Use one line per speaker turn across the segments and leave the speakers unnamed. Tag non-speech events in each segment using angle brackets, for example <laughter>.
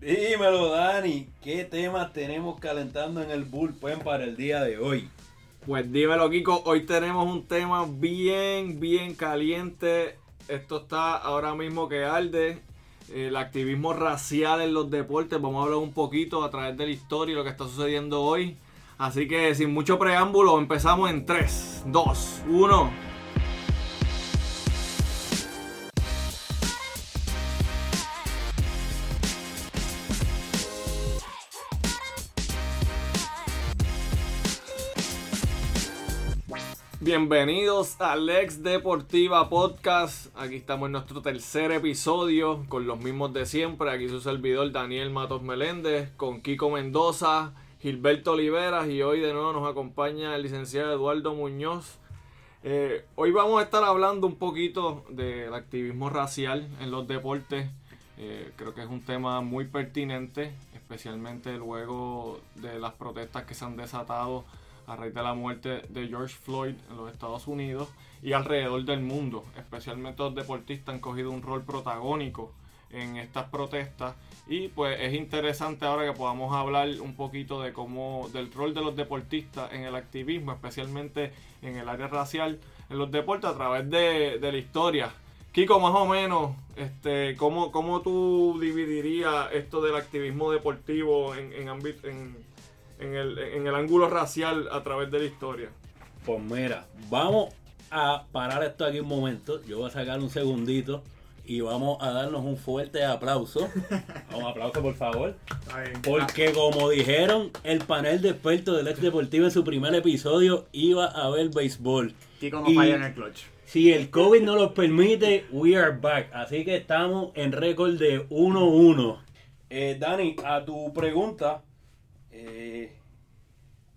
Dímelo, Dani. ¿Qué temas tenemos calentando en el bullpen para el día de hoy?
Pues dímelo, Kiko. Hoy tenemos un tema bien, bien caliente. Esto está ahora mismo que arde. El activismo racial en los deportes. Vamos a hablar un poquito a través de la historia y lo que está sucediendo hoy. Así que sin mucho preámbulo, empezamos en 3, 2, 1. Bienvenidos al Ex Deportiva Podcast. Aquí estamos en nuestro tercer episodio con los mismos de siempre. Aquí su servidor Daniel Matos Meléndez, con Kiko Mendoza, Gilberto Oliveras y hoy de nuevo nos acompaña el licenciado Eduardo Muñoz. Eh, hoy vamos a estar hablando un poquito del activismo racial en los deportes. Eh, creo que es un tema muy pertinente, especialmente luego de las protestas que se han desatado a raíz de la muerte de George Floyd en los Estados Unidos y alrededor del mundo. Especialmente los deportistas han cogido un rol protagónico en estas protestas y pues es interesante ahora que podamos hablar un poquito de cómo del rol de los deportistas en el activismo, especialmente en el área racial en los deportes a través de, la historia. Kiko, más o menos, este, ¿cómo, ¿cómo tú dividirías esto del activismo deportivo en, en, en en el, en el ángulo racial a través de la historia?
Pues mira, vamos a parar esto aquí un momento. Yo voy a sacar un segundito y vamos a darnos un fuerte aplauso. <laughs> Vamos, aplauso por favor. Porque como dijeron, el panel de expertos del ex deportivo en su primer episodio iba a ver béisbol.
No falla en el clutch.
Si el COVID no lo permite, we are back. Así que estamos en récord de 1-1. Eh, Dani, a tu pregunta, eh,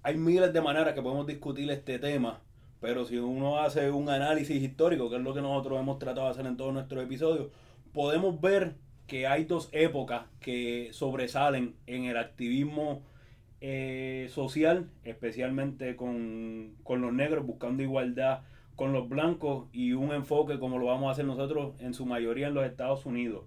hay miles de maneras que podemos discutir este tema, pero si uno hace un análisis histórico, que es lo que nosotros hemos tratado de hacer en todos nuestros episodios, podemos ver que hay dos épocas que sobresalen en el activismo eh, social, especialmente con, con los negros, buscando igualdad con los blancos y un enfoque como lo vamos a hacer nosotros en su mayoría en los Estados Unidos.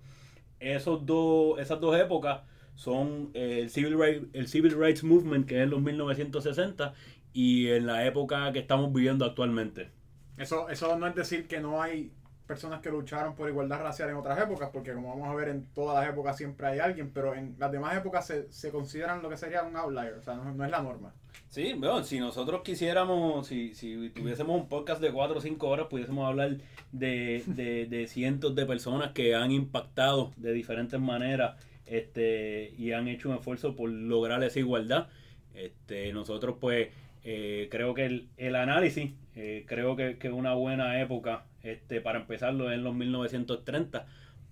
Esos dos, esas dos épocas son eh, el, Civil Rights, el Civil Rights Movement, que es en los 1960, y en la época que estamos viviendo actualmente.
Eso, eso no es decir que no hay personas que lucharon por igualdad racial en otras épocas, porque como vamos a ver en todas las épocas siempre hay alguien, pero en las demás épocas se, se consideran lo que sería un outlier, o sea, no, es la norma.
Sí, bueno, si nosotros quisiéramos, si, si tuviésemos un podcast de 4 o 5 horas, pudiésemos hablar de, de, de cientos de personas que han impactado de diferentes maneras este, y han hecho un esfuerzo por lograr esa igualdad. Este, nosotros pues eh, creo que el, análisis, eh, creo que es una buena época este, para empezarlo en los 1930,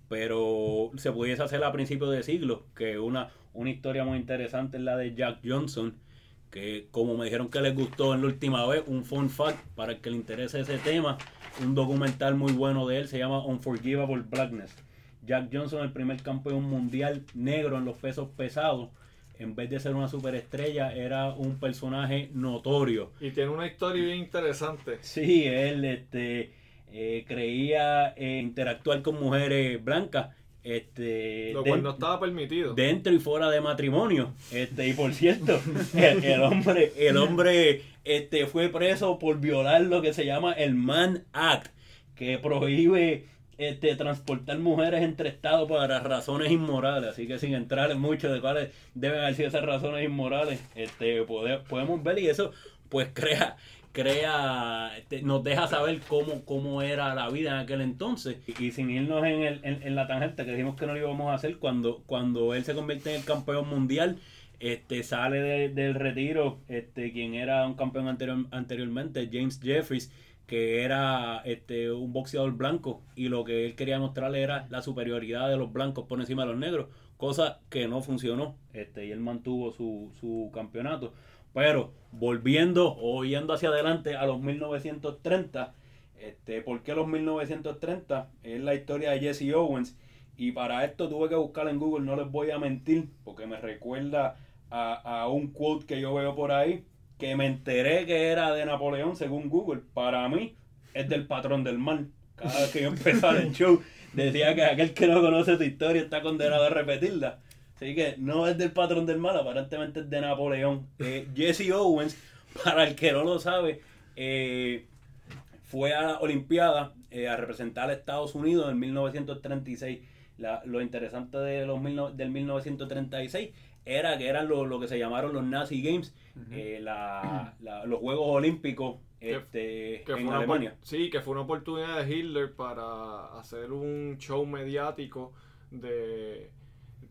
pero se pudiese hacer a principios de siglo, que una, una historia muy interesante es la de Jack Johnson, que como me dijeron que les gustó en la última vez, un fun fact para el que le interese ese tema, un documental muy bueno de él, se llama Unforgivable Blackness Jack Johnson, el primer campeón mundial negro en los pesos pesados, en vez de ser una superestrella, era un personaje notorio.
Y tiene una historia bien interesante.
Sí, él este, eh, creía interactuar con mujeres blancas. Este,
Lo cual no estaba permitido.
Dentro y fuera de matrimonio. Este, y por cierto, <laughs> el, hombre, el hombre este, fue preso por violar lo que se llama el Man Act, que prohíbe este, transportar mujeres entre estados para razones inmorales. Así que sin entrar en mucho de cuáles deben haber sido esas razones inmorales, este, podemos ver y eso pues crea crea este, nos deja saber cómo, cómo era la vida en aquel entonces y, sin irnos en, el, en, la tangente que dijimos que no lo íbamos a hacer cuando, cuando él se convierte en el campeón mundial este sale del retiro este quien era un campeón anterior, anteriormente James Jeffries que era este, un boxeador blanco y lo que él quería mostrarle era la superioridad de los blancos por encima de los negros, cosa que no funcionó este, y él mantuvo su, su campeonato. Pero volviendo o yendo hacia adelante a los 1930, este, ¿por qué los 1930? Es la historia de Jesse Owens y para esto tuve que buscar en Google, no les voy a mentir, porque me recuerda a, a un quote que yo veo por ahí que me enteré que era de Napoleón según Google, para mí es del patrón del mal. Cada vez que yo empezaba el <laughs> show decía que aquel que no conoce tu historia está condenado a repetirla. Así que no es del patrón del mal, aparentemente es de Napoleón. Eh, Jesse Owens, para el que no lo sabe, eh, fue a la Olimpiada eh, a representar a Estados Unidos en 1936. La- lo interesante de los mil no- del 1936 era que eran lo, lo que se llamaron los Nazi Games, eh, la- la- los Juegos Olímpicos
Que-
este,
Que
en Alemania.
sí, que fue una oportunidad de Hitler para hacer un show mediático de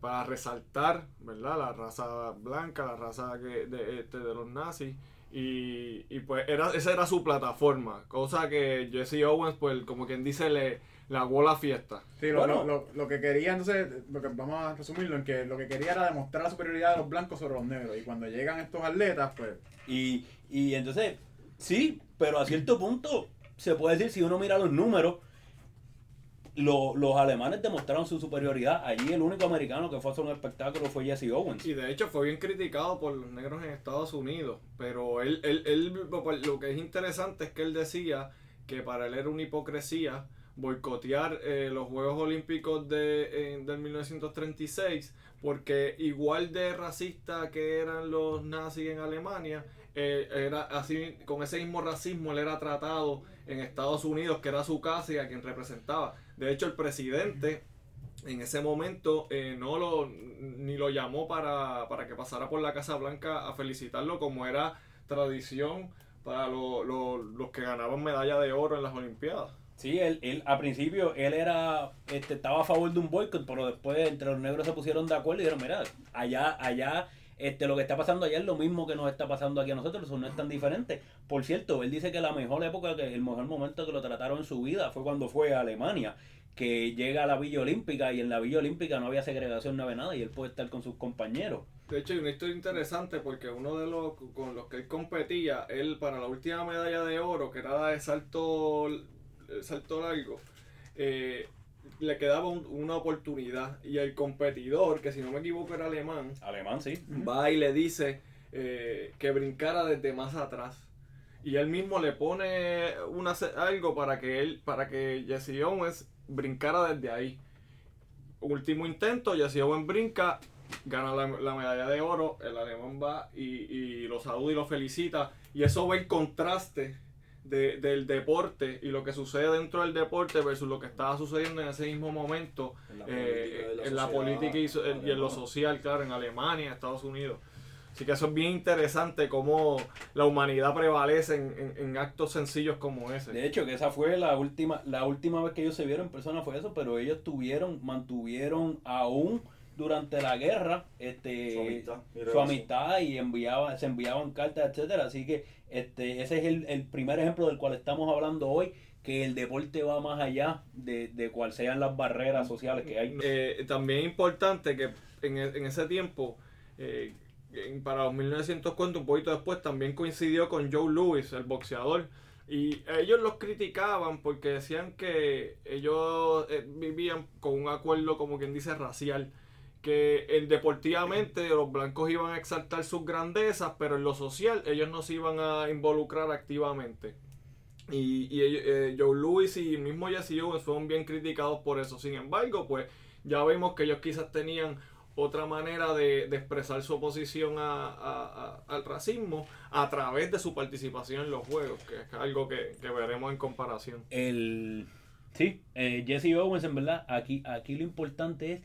para resaltar, ¿verdad? La raza blanca, la raza que, de, este, de los nazis. Y, y pues era, esa era su plataforma. Cosa que Jesse Owens, pues como quien dice, le, la fiesta.
Sí, lo,
Bueno.
lo, lo, lo que quería, entonces, lo que vamos a resumirlo en que lo que quería era demostrar la superioridad de los blancos sobre los negros. Y cuando llegan estos atletas, pues,
Y, y entonces, sí, pero a cierto punto se puede decir, si uno mira los números, lo- los alemanes demostraron su superioridad. Allí el único americano que fue a hacer un espectáculo fue Jesse Owens.
Y de hecho fue bien criticado por los negros en Estados Unidos. Pero él, él, él lo que es interesante es que él decía que para él era una hipocresía boicotear eh, los Juegos Olímpicos de, en- del 1936 porque igual de racista que eran los nazis en Alemania, eh, era así con ese mismo racismo él era tratado en Estados Unidos, que era su casa y a quien representaba. De hecho, el presidente en ese momento eh, no lo ni lo llamó para, para que pasara por la Casa Blanca a felicitarlo como era tradición para lo- los que ganaban medalla de oro en las Olimpiadas.
Sí, él, él a principio él era este, estaba a favor de un boicot, pero después entre los negros se pusieron de acuerdo y dijeron, mira, allá, allá, este, lo que está pasando allá es lo mismo que nos está pasando aquí a nosotros, eso no es tan diferente. Por cierto, él dice que la mejor época, que el mejor momento que lo trataron en su vida fue cuando fue a Alemania, que llega a la Villa Olímpica y en la Villa Olímpica no había segregación, no había nada y él puede estar con sus compañeros.
De hecho, hay una historia interesante porque uno de los con los que él competía, él para la última medalla de oro, que era la de salto, salto largo, eh, le quedaba un- una oportunidad y el competidor, que si no me equivoco era alemán,
Alemán, sí.
va y le dice eh, que brincara desde más atrás. Y él mismo le pone una, algo para que él, para que Jesse Owens brincara desde ahí. Último intento, Jesse Owens brinca, gana la, la medalla de oro, el alemán va y, y lo saluda y lo felicita. Y eso ve el contraste de- del deporte y lo que sucede dentro del deporte versus lo que estaba sucediendo en ese mismo momento
En la
eh,
política y la
en la
sociedad
política y, en lo social, claro, en Alemania, Estados Unidos. Así que eso es bien interesante cómo la humanidad prevalece en, en- en actos sencillos como ese.
De hecho, que esa fue la última, la última vez que ellos se vieron en persona fue eso, pero ellos tuvieron, mantuvieron aún durante la guerra, este,
Su amistad y
su amistad y enviaban, se enviaban cartas, etcétera. Así que este, ese es el, el primer ejemplo del cual estamos hablando hoy, que el deporte va más allá de, de cuál sean las barreras sociales que hay.
Eh, también es importante que en, e- en ese tiempo, eh, en- para los 1950, un poquito después, también coincidió con Joe Louis, el boxeador. Y ellos los criticaban porque decían que ellos eh, vivían con un acuerdo, como quien dice, racial. Que eh, deportivamente los blancos iban a exaltar sus grandezas, pero en lo social ellos no se iban a involucrar activamente. Y, y eh, Joe Louis y mismo Jesse Owens fueron bien criticados por eso. Sin embargo, pues ya vemos que ellos quizás tenían otra manera de, de expresar su oposición a- a- a- al racismo a través de su participación en los juegos, que es algo que, que veremos en comparación.
El, sí, eh, Jesse Owens, en verdad, aquí, aquí lo importante es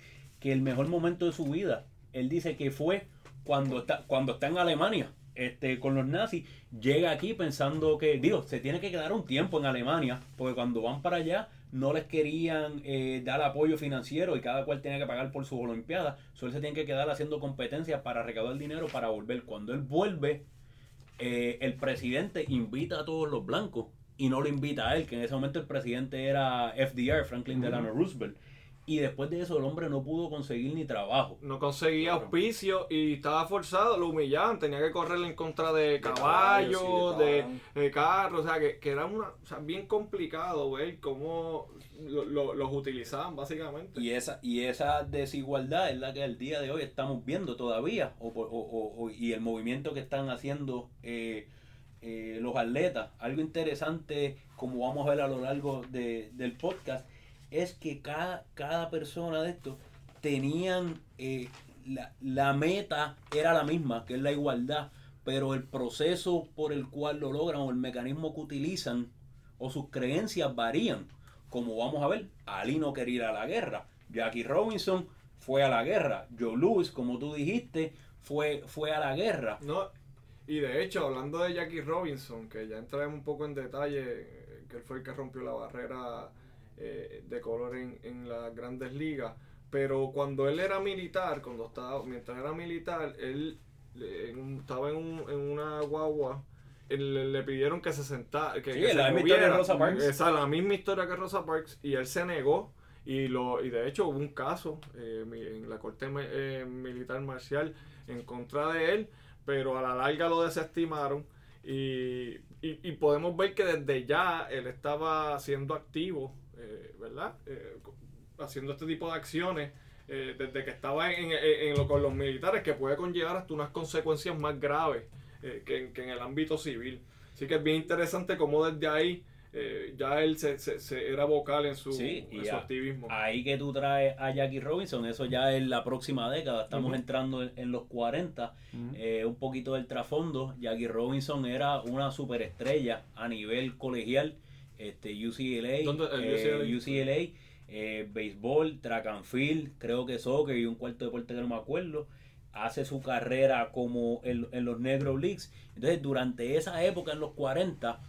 que el mejor momento de su vida, él dice que fue cuando está, cuando está en Alemania, este, con los nazis, llega aquí pensando que, digo, se tiene que quedar un tiempo en Alemania, porque cuando van para allá no les querían eh, dar apoyo financiero y cada cual tenía que pagar por sus olimpiadas, solo se tiene que quedar haciendo competencias para recaudar dinero para volver. Cuando él vuelve, eh, el presidente invita a todos los blancos y no lo invita a él, que en ese momento el presidente era FDR, Franklin Delano Roosevelt. Y después de eso el hombre no pudo conseguir ni trabajo.
No conseguía auspicio y estaba forzado, lo humillaban, tenía que correr en contra de
caballos, sí, de
de,
caballos.
de carros, o sea, que, que era una, o sea, bien complicado ver cómo lo- lo- los utilizaban básicamente.
Y esa, y esa desigualdad es la que al día de hoy estamos viendo todavía. O, por- o- o- o- y el movimiento que están haciendo eh, eh, los atletas. Algo interesante, como vamos a ver a lo largo de- del podcast, es que cada, cada persona de estos tenían eh, la, la meta era la misma, que es la igualdad, pero el proceso por el cual lo logran o el mecanismo que utilizan o sus creencias varían. Como vamos a ver, Ali no quería ir a la guerra, Jackie Robinson fue a la guerra, Joe Louis, como tú dijiste, fue, fue a la guerra.
No, y de hecho, hablando de Jackie Robinson, que ya entraremos un poco en detalle, eh, que él fue el que rompió la barrera eh, de color en, en las grandes ligas, pero cuando él era militar, cuando estaba, mientras era militar, él en estaba en, un- en una guagua, le, le pidieron que se sentara, que,
Sí,
que se
la misma historia de. Rosa Parks.
Esa, la misma historia que Rosa Parks, y él se negó. Y, lo, y de hecho hubo un caso eh, en la corte eh, militar marcial en contra de él, pero a la larga lo desestimaron y, y- y podemos ver que desde ya él estaba siendo activo, eh, ¿verdad? Eh, haciendo este tipo de acciones eh, desde que estaba en, en- en lo con los militares que puede conllevar hasta unas consecuencias más graves eh, que, en- que en el ámbito civil. Así que es bien interesante cómo desde ahí eh, ya él se, se- se era vocal en su,
Sí, y
en su
a-
activismo.
Ahí que tú traes a Jackie Robinson, eso ya es la próxima década, estamos entrando en, en los 40,
Ujú.
eh, un poquito del trasfondo, Jackie Robinson era una superestrella a nivel colegial, este UCLA, eh,
UCLA.
UCLA, eh, béisbol, track and field, creo que soccer y un cuarto deporte que no me acuerdo, hace su carrera como en, en los Negro Leagues, entonces durante esa época en los 40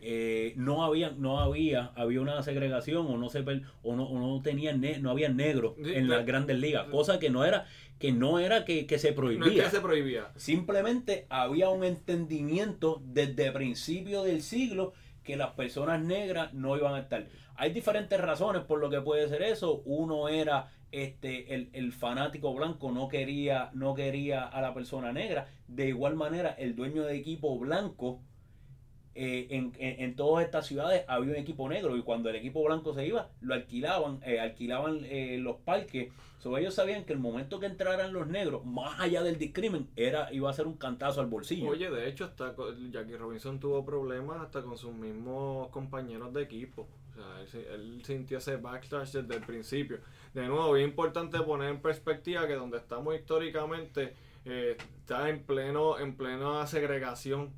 eh, no había no había había una segregación o no se o no, o no tenían ne- no había negros
Sí,
en las grandes ligas cosa que no era que no era que, que se
no es
prohibía.
que se prohibía.
simplemente había un entendimiento desde principio del siglo que las personas negras no iban a estar. Hay diferentes razones por lo que puede ser eso. Uno era este el, el fanático blanco no quería no quería a la persona negra. De igual manera el dueño de equipo blanco eh, en, en, en todas estas ciudades había un equipo negro y cuando el equipo blanco se iba, lo alquilaban, eh, alquilaban eh, los parques. So, ellos sabían que el momento que entraran los negros, más allá del discrimen, era, iba a ser un cantazo al bolsillo.
Oye, de hecho, hasta Jackie Robinson tuvo problemas hasta con sus mismos compañeros de equipo. O sea, él, se- él sintió ese backlash desde el principio. De nuevo, es importante poner en perspectiva que donde estamos históricamente eh, está en pleno en plena segregación.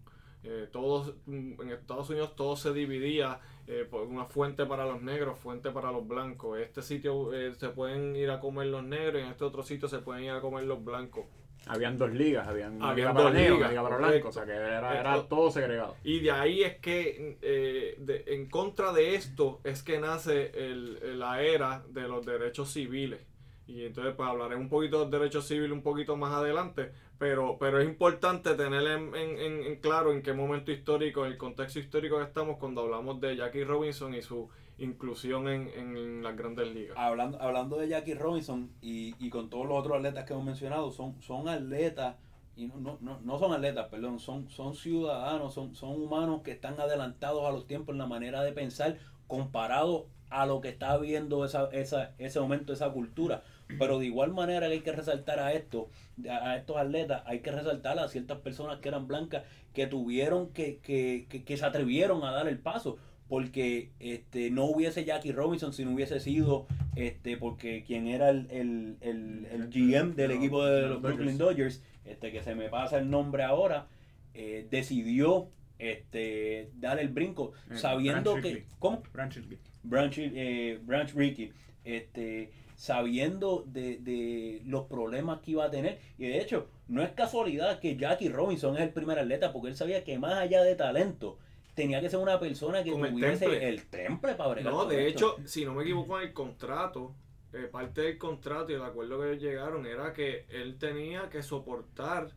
Eh, todos mm, en Estados Unidos todo se dividía eh, por una fuente para los negros, fuente para los blancos. Este sitio eh, se pueden ir a comer los negros y en este otro sitio se pueden ir a comer los blancos.
Habían dos ligas, habían
Habían dos
negros,
ligas,
liga para blancos, o sea que era, era todo segregado.
Y de ahí es que, eh, de- en contra de esto, es que nace el- la era de los derechos civiles. Y entonces, pues hablaré un poquito de derechos civiles un poquito más adelante, pero, pero es importante tener en, en- claro en qué momento histórico, en el contexto histórico que estamos cuando hablamos de Jackie Robinson y su inclusión en, en las grandes ligas.
Hablando, hablando de Jackie Robinson y, y con todos los otros atletas que hemos mencionado, son, son atletas, y no, no, no son atletas, perdón, son, son ciudadanos, son, son humanos que están adelantados a los tiempos en la manera de pensar comparado a lo que está viendo esa, esa, ese momento, esa cultura. Pero de igual manera que hay que resaltar a esto, a estos atletas, hay que resaltar a ciertas personas que eran blancas que tuvieron que, que, que, que se atrevieron a dar el paso. Porque este no hubiese Jackie Robinson si no hubiese sido este porque quien era el, el, el, el GM del equipo de
los
Brooklyn Dodgers, este que se me pasa el nombre ahora, eh, decidió este dar el brinco
Eh,
sabiendo
Branch
que. ¿cómo?
Branch Rickey.
Branch, eh, Branch Rickey, este, sabiendo de, de los problemas que iba a tener. Y de hecho, no es casualidad que Jackie Robinson es el primer atleta, porque él sabía que más allá de talento, tenía que ser una persona que
Con el
tuviese
temple.
el temple para bregar
No, de
esto.
hecho, si no me equivoco en el contrato, eh, parte del contrato y el acuerdo que ellos llegaron era que él tenía que soportar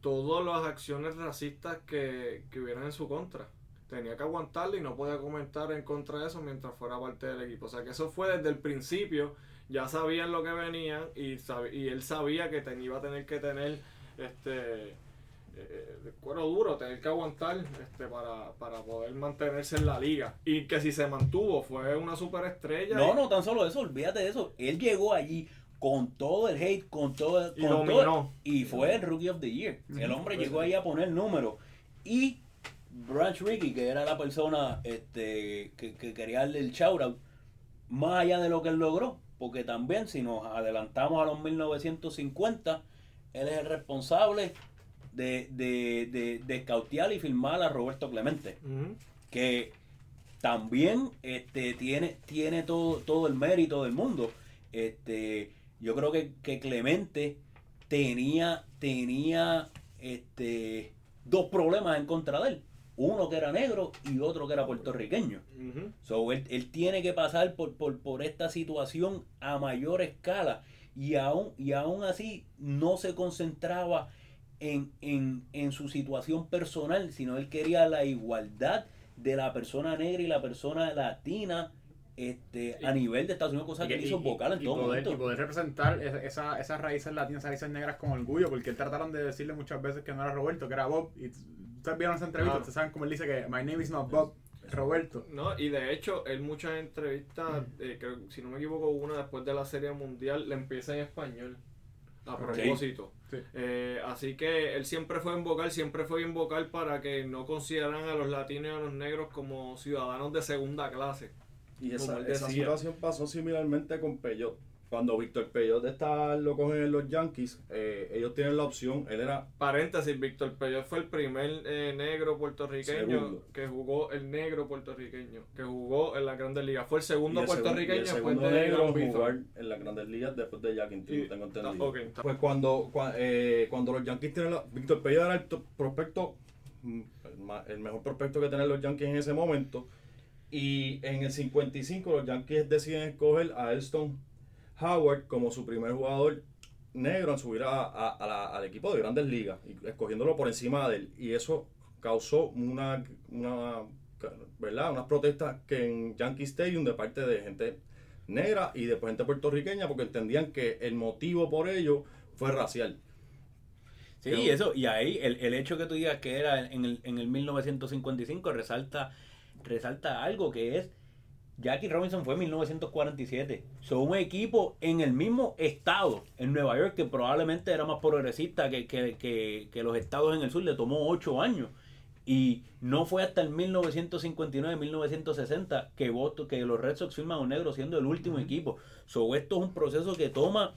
todas las acciones racistas que, que hubieran en su contra. Tenía que aguantarlo y no podía comentar en contra de eso mientras fuera parte del equipo. O sea que eso fue desde el principio, ya sabían lo que venían y, sab- y él sabía que ten- iba a tener que tener este eh, de cuero duro, tener que aguantar este, para, para poder mantenerse en la liga. Y que si se mantuvo, fue una superestrella.
No,
y-
no, tan solo eso, olvídate de eso. Él llegó allí con todo el hate, con todo,
Y
con
dominó.
todo- y fue el Rookie of the Year. El hombre llegó ahí a poner números. Y Branch Rickey, que era la persona este, que, que quería darle el shout out, más allá de lo que él logró, porque también si nos adelantamos a los 1950, él es el responsable de, de, de, de escautear y filmar a Roberto Clemente, que también este, tiene, tiene todo, todo el mérito del mundo. Este, yo creo que, que Clemente tenía, tenía este, dos problemas en contra de él. Uno que era negro y otro que era puertorriqueño.
Ujú.
So, él, él tiene que pasar por, por, por esta situación a mayor escala y aún, y aún así no se concentraba en, en, en su situación personal, sino él quería la igualdad de la persona negra y la persona latina este, a nivel de Estados Unidos, cosa que él hizo vocal en
y
todo
poder,
momento.
y poder representar esa- esa- esas raíces latinas, esas raíces negras con orgullo, porque él trataron de decirle muchas veces que no era Roberto, que era Bob. Y ustedes vieron esa entrevista, ustedes saben cómo él dice que My name is not Bob, Roberto.
No, y de hecho, él muchas entrevistas, eh, creo, si no me equivoco, una después de la Serie Mundial, le empieza en español. A propósito.
Sí.
Eh, así que él siempre fue en vocal, siempre fue en vocal para que no consideraran a los latinos y a los negros como ciudadanos de segunda clase.
Y esa, esa situación pasó similarmente con Peyot. Cuando Víctor Peyot está, lo cogen en los Yankees, eh, ellos tienen la opción, él era
Paréntesis, Víctor Peyot fue el primer eh, negro puertorriqueño
Segundo.
que jugó, el negro puertorriqueño, que jugó en las grandes ligas. Fue el segundo
y el segun-
puertorriqueño
y el
después
segundo
de
negro en jugar en las grandes ligas después de Jack tengo entendido. Pues cuando, cua- eh, cuando los Yankees tienen la, Víctor Peyot era el to- prospecto, mm, el mejor prospecto que tenían los Yankees en ese momento. Y en el 55 los Yankees deciden escoger a Elston Howard como su primer jugador negro en subir a, a- a la- al equipo de grandes ligas, y escogiéndolo por encima de él. Y eso causó una, una ¿verdad? unas protestas que en Yankee Stadium de parte de gente negra y después gente puertorriqueña porque entendían que el motivo por ello fue racial.
Sí, y eso, y ahí el, el hecho que tú digas que era en el, en el 1955 resalta, resalta algo que es Jackie Robinson fue en 1947. Son un equipo en el mismo estado, en Nueva York, que probablemente era más progresista que, que, que, que los estados en el sur, le tomó ocho años. Y no fue hasta el 1959-1960 que, Boston- que los Red Sox firman a un negro siendo el último equipo. So, esto es un proceso que toma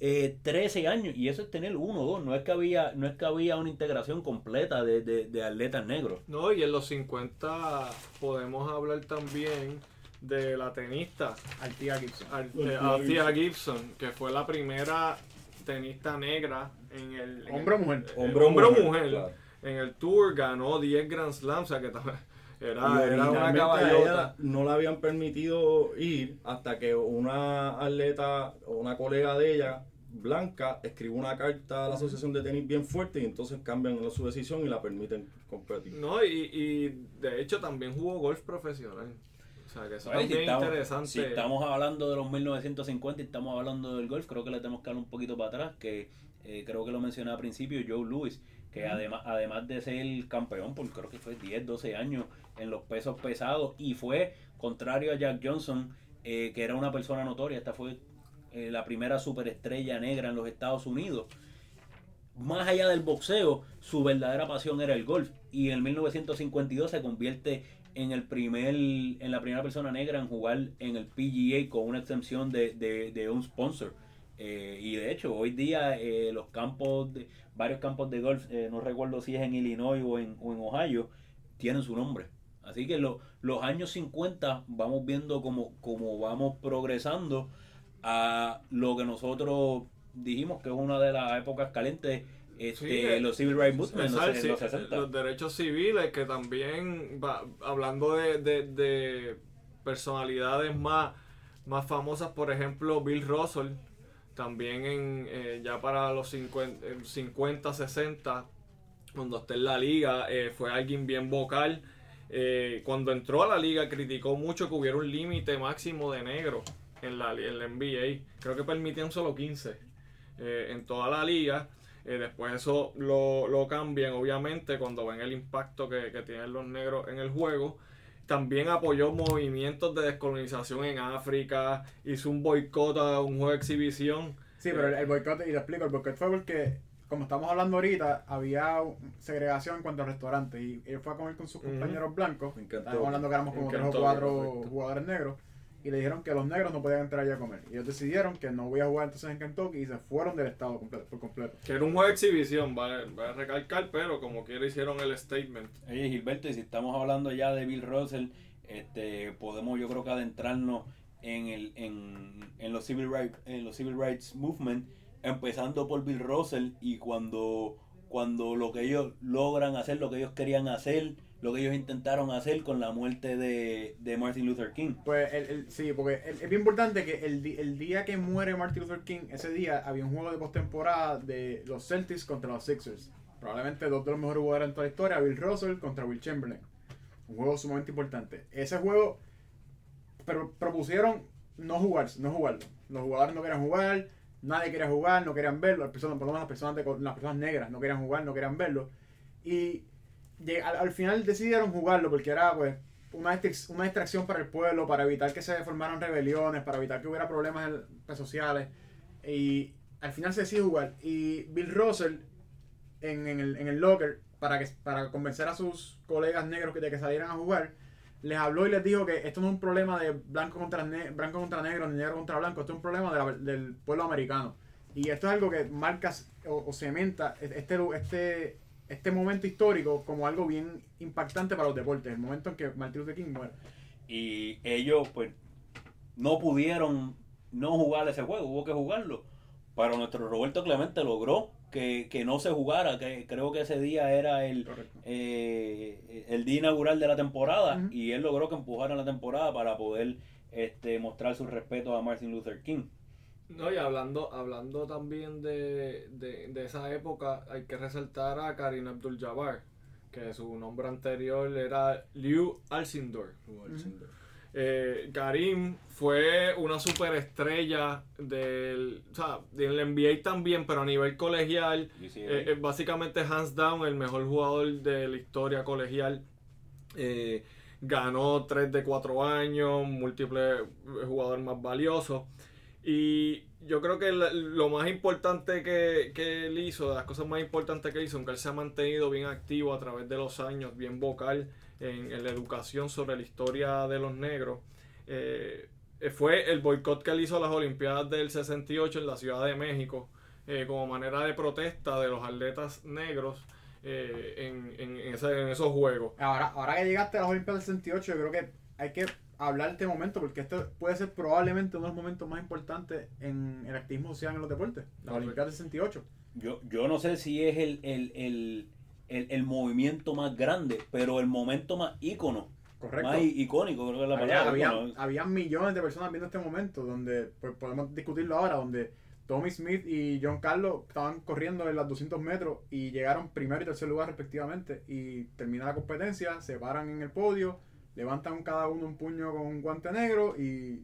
eh, 13 años y eso es tener uno o dos. No es que había, no es que había una integración completa de, de, de atletas negros.
No, y en los 50 podemos hablar también de la tenista
Altía Gibson.
Ar-
Althea
eh, Althea Gibson, que fue la primera tenista negra en el... en
Hombre o
el-
mujer.
eh,
Hombre o
hombre o
mujer,
mujer.
claro.
En el tour ganó 10 Grand Slams, o sea que
Y
era, era una caballota.
no la habían permitido ir hasta que una atleta o una colega de ella, Blanca, escribió una carta a la Asociación de Tenis bien fuerte y entonces cambian su decisión y la permiten competir.
No, y, y de hecho también jugó golf profesional. O sea que eso
si
es
estamos-
interesante.
Si estamos hablando de los 1950 y estamos hablando del golf, creo que le tenemos que dar un poquito para atrás, que eh, creo que lo mencioné al principio, Joe Louis, que además, además de ser campeón por creo que fue 10, 12 años en los pesos pesados y fue contrario a Jack Johnson, eh, que era una persona notoria, esta fue eh, la primera superestrella negra en los Estados Unidos. Más allá del boxeo, su verdadera pasión era el golf y en 1952 se convierte en el primer en la primera persona negra en jugar en el PGA con una exención de, de- de un sponsor. Eh, y de hecho hoy día eh, los campos de, varios campos de golf eh, no recuerdo si es en Illinois o en, o en Ohio tienen su nombre. Así que lo- los años 50 vamos viendo como, como vamos progresando a lo que nosotros dijimos que es una de las épocas calientes este,
Sí, eh,
los civil rights movement en los,
sí,
los 60
los derechos civiles que también va, hablando de, de- de personalidades más, más famosas por ejemplo Bill Russell también en eh, ya para los 50, en 50 60 cuando está en la liga eh, fue alguien bien vocal Eh, cuando entró a la liga criticó mucho que hubiera un límite máximo de negros en la, en la NBA creo que permitían solo 15 eh, en toda la liga eh, después eso lo, lo cambian, obviamente, cuando ven el impacto que, que tienen los negros en el juego. También apoyó movimientos de descolonización en África, hizo un boicot a un juego de exhibición.
Sí, pero el, el boicot, y te explico, el boicot fue porque, como estamos hablando ahorita, había segregación en cuanto a restaurantes. Y él fue a comer con sus compañeros blancos. Estamos hablando que éramos como tres o cuatro jugadores negros. Y le dijeron que los negros no podían entrar allá a comer. Y ellos decidieron que no voy a jugar entonces en Kentucky y se fueron del estado completo, por completo.
Que era un juego de exhibición, va, va a recalcar, pero como quiera hicieron el statement.
Oye, Gilberto, y si estamos hablando ya de Bill Russell, este, podemos yo creo que adentrarnos en, el, en, en, los civil rights, en los civil rights movement, empezando por Bill Russell y cuando, cuando lo que ellos logran hacer, lo que ellos querían hacer, lo que ellos intentaron hacer con la muerte de, de Martin Luther King.
Pues el, el- sí, porque es bien importante que el, día que muere Martin Luther King, ese día había un juego de postemporada de los Celtics contra los Sixers. Probablemente dos de los mejores jugadores en toda la historia, Bill Russell contra Will Chamberlain. Un juego sumamente importante. Ese juego pero propusieron no jugar, no jugarlo. Los jugadores no querían jugar, nadie quería jugar, no querían verlo. Las personas, las personas, las personas negras no querían jugar, no querían verlo. Y al, al final decidieron jugarlo porque era pues una, una distracción para el pueblo, para evitar que se formaran rebeliones, para evitar que hubiera problemas en- pues, sociales. Y al final se decidió jugar. Y Bill Russell en, en el, en el locker, para, que, para convencer a sus colegas negros que, de que salieran a jugar, les habló y les dijo que esto no es un problema de blanco contra, ne- blanco contra negro, ni negro contra blanco, esto es un problema del pueblo americano. Y esto es algo que marca o, o cementa este, lu- este, este momento histórico como algo bien impactante para los deportes, el momento en que Martin Luther King muere.
Y ellos, pues, no pudieron no jugar ese juego, hubo que jugarlo. Pero nuestro Roberto Clemente logró que, que no se jugara, que creo que ese día era el, eh, el día inaugural de la temporada y él logró que empujaran la temporada para poder este, mostrar su respeto a Martin Luther King.
No, y hablando, hablando también de, de, de esa época, hay que resaltar a Karim Abdul-Jabbar, que su nombre anterior era Liu Alcindor. Eh, Karim fue una superestrella del, o sea, del NBA también, pero a nivel colegial, eh, eh, básicamente hands down el mejor jugador de la historia colegial. Eh, ganó 3 de 4 años, múltiple eh, jugador más valioso. Y yo creo que lo más importante que, que él hizo, de las cosas más importantes que hizo, aunque él se ha mantenido bien activo a través de los años, bien vocal en, la educación sobre la historia de los negros, eh, fue el boicot que él hizo a las Olimpiadas del 68 en la Ciudad de México, eh, como manera de protesta de los atletas negros eh, en, en esos juegos.
Ahora, ahora que llegaste a las Olimpiadas del 68, yo creo que hay que hablar este momento porque este puede ser probablemente uno de los momentos más importantes en el activismo social en los deportes. Las
Correcto.
Olimpiadas del 68.
Yo, yo no sé si es el, el, el, el, el movimiento más grande, pero el momento más ícono,
Correcto.
más icónico, creo que es la palabra.
había, había millones de personas viendo este momento donde pues, podemos discutirlo ahora, donde Tommy Smith y John Carlos estaban corriendo en las 200 metros y llegaron primero y tercer lugar respectivamente y termina la competencia, se paran en el podio, levantan cada uno un puño con un guante negro y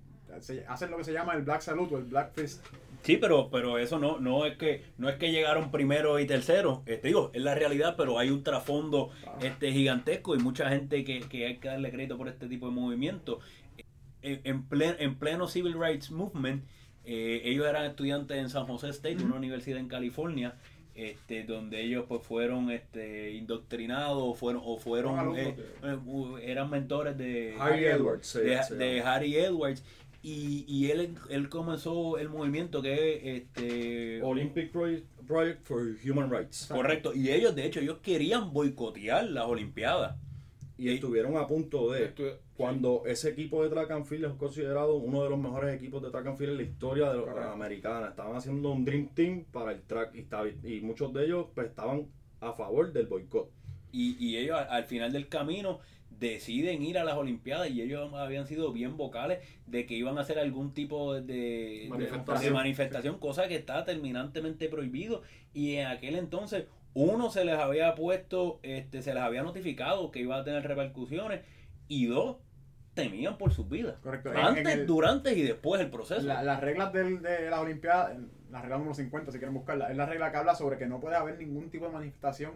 hacen lo que se llama el Black Salute o el Black Fist.
Sí, pero, pero eso no, no es que no es que llegaron primero y tercero, este, digo, es la realidad, pero hay un trasfondo
Ah.
este gigantesco y mucha gente que, que hay que darle crédito por este tipo de movimiento. En, en, ple- en pleno Civil Rights Movement, eh, ellos eran estudiantes en San José State, una universidad en California, este, donde ellos pues fueron este, indoctrinados fueron, o fueron eh, eh, eran mentores de
Harry Edwards.
de. Harry Edwards y, y él, él comenzó el movimiento que es este
Olympic Project, Project for Human Rights.
correcto y ellos de hecho ellos querían boicotear las olimpiadas
Y estuvieron a punto de. Cuando ese equipo de track and field es considerado uno de los mejores equipos de track and field en la historia de la americana. Estaban haciendo un Dream Team para el track y, estaba- y muchos de ellos pues, estaban a favor del boicot.
y, y ellos al, al final del camino deciden ir a las olimpiadas y ellos habían sido bien vocales de que iban a hacer algún tipo de, de-
Manifestación.
de manifestación cosa que está terminantemente prohibido y en aquel entonces uno se les había puesto este se les había notificado que iba a tener repercusiones y dos temían por sus vidas
Correcto.
Antes
el-
durante y después del proceso
La- las reglas del- de las Olimpiadas, la regla número 50, si quieren buscarla, es la regla que habla sobre que no puede haber ningún tipo de manifestación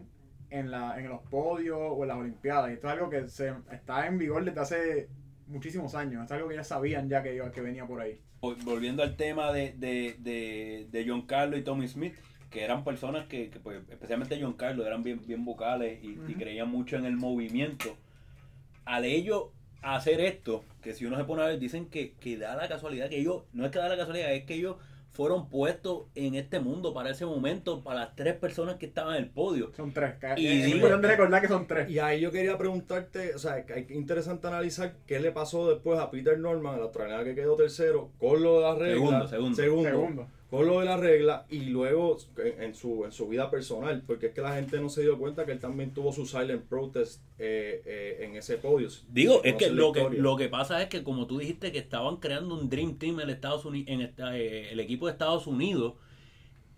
en, la, en los podios o en las Olimpiadas. Y esto es algo que se, está en vigor desde hace muchísimos años. Es algo que ya sabían ya que, que venía por ahí.
Vol- volviendo al tema de, de, de, de John Carlos y Tommy Smith, que eran personas que, que, pues, especialmente John Carlos, eran bien, bien vocales y, y
Ujú.
creían mucho en el movimiento. Al ellos hacer esto, que si uno se pone a ver, dicen que, que da la casualidad que ellos, no es que da la casualidad, es que ellos fueron puestos en este mundo para ese momento, para las tres personas que estaban en el podio.
Son tres.
Y
es
digo-
importante recordar que son tres.
Y ahí yo quería preguntarte, o sea, que hay que interesante analizar qué le pasó después a Peter Norman, el australiano que quedó tercero, con lo de la regla.
Segundo, segundo.
Segundo.
Con lo de la regla y luego en, en su, en su vida personal, porque es que la gente no se dio cuenta que él también tuvo su silent protest eh, eh, en ese podio.
Digo, es que lo, que lo que pasa es que como tú dijiste que estaban creando un Dream Team en Estados Unidos, en esta- eh, el equipo de Estados Unidos,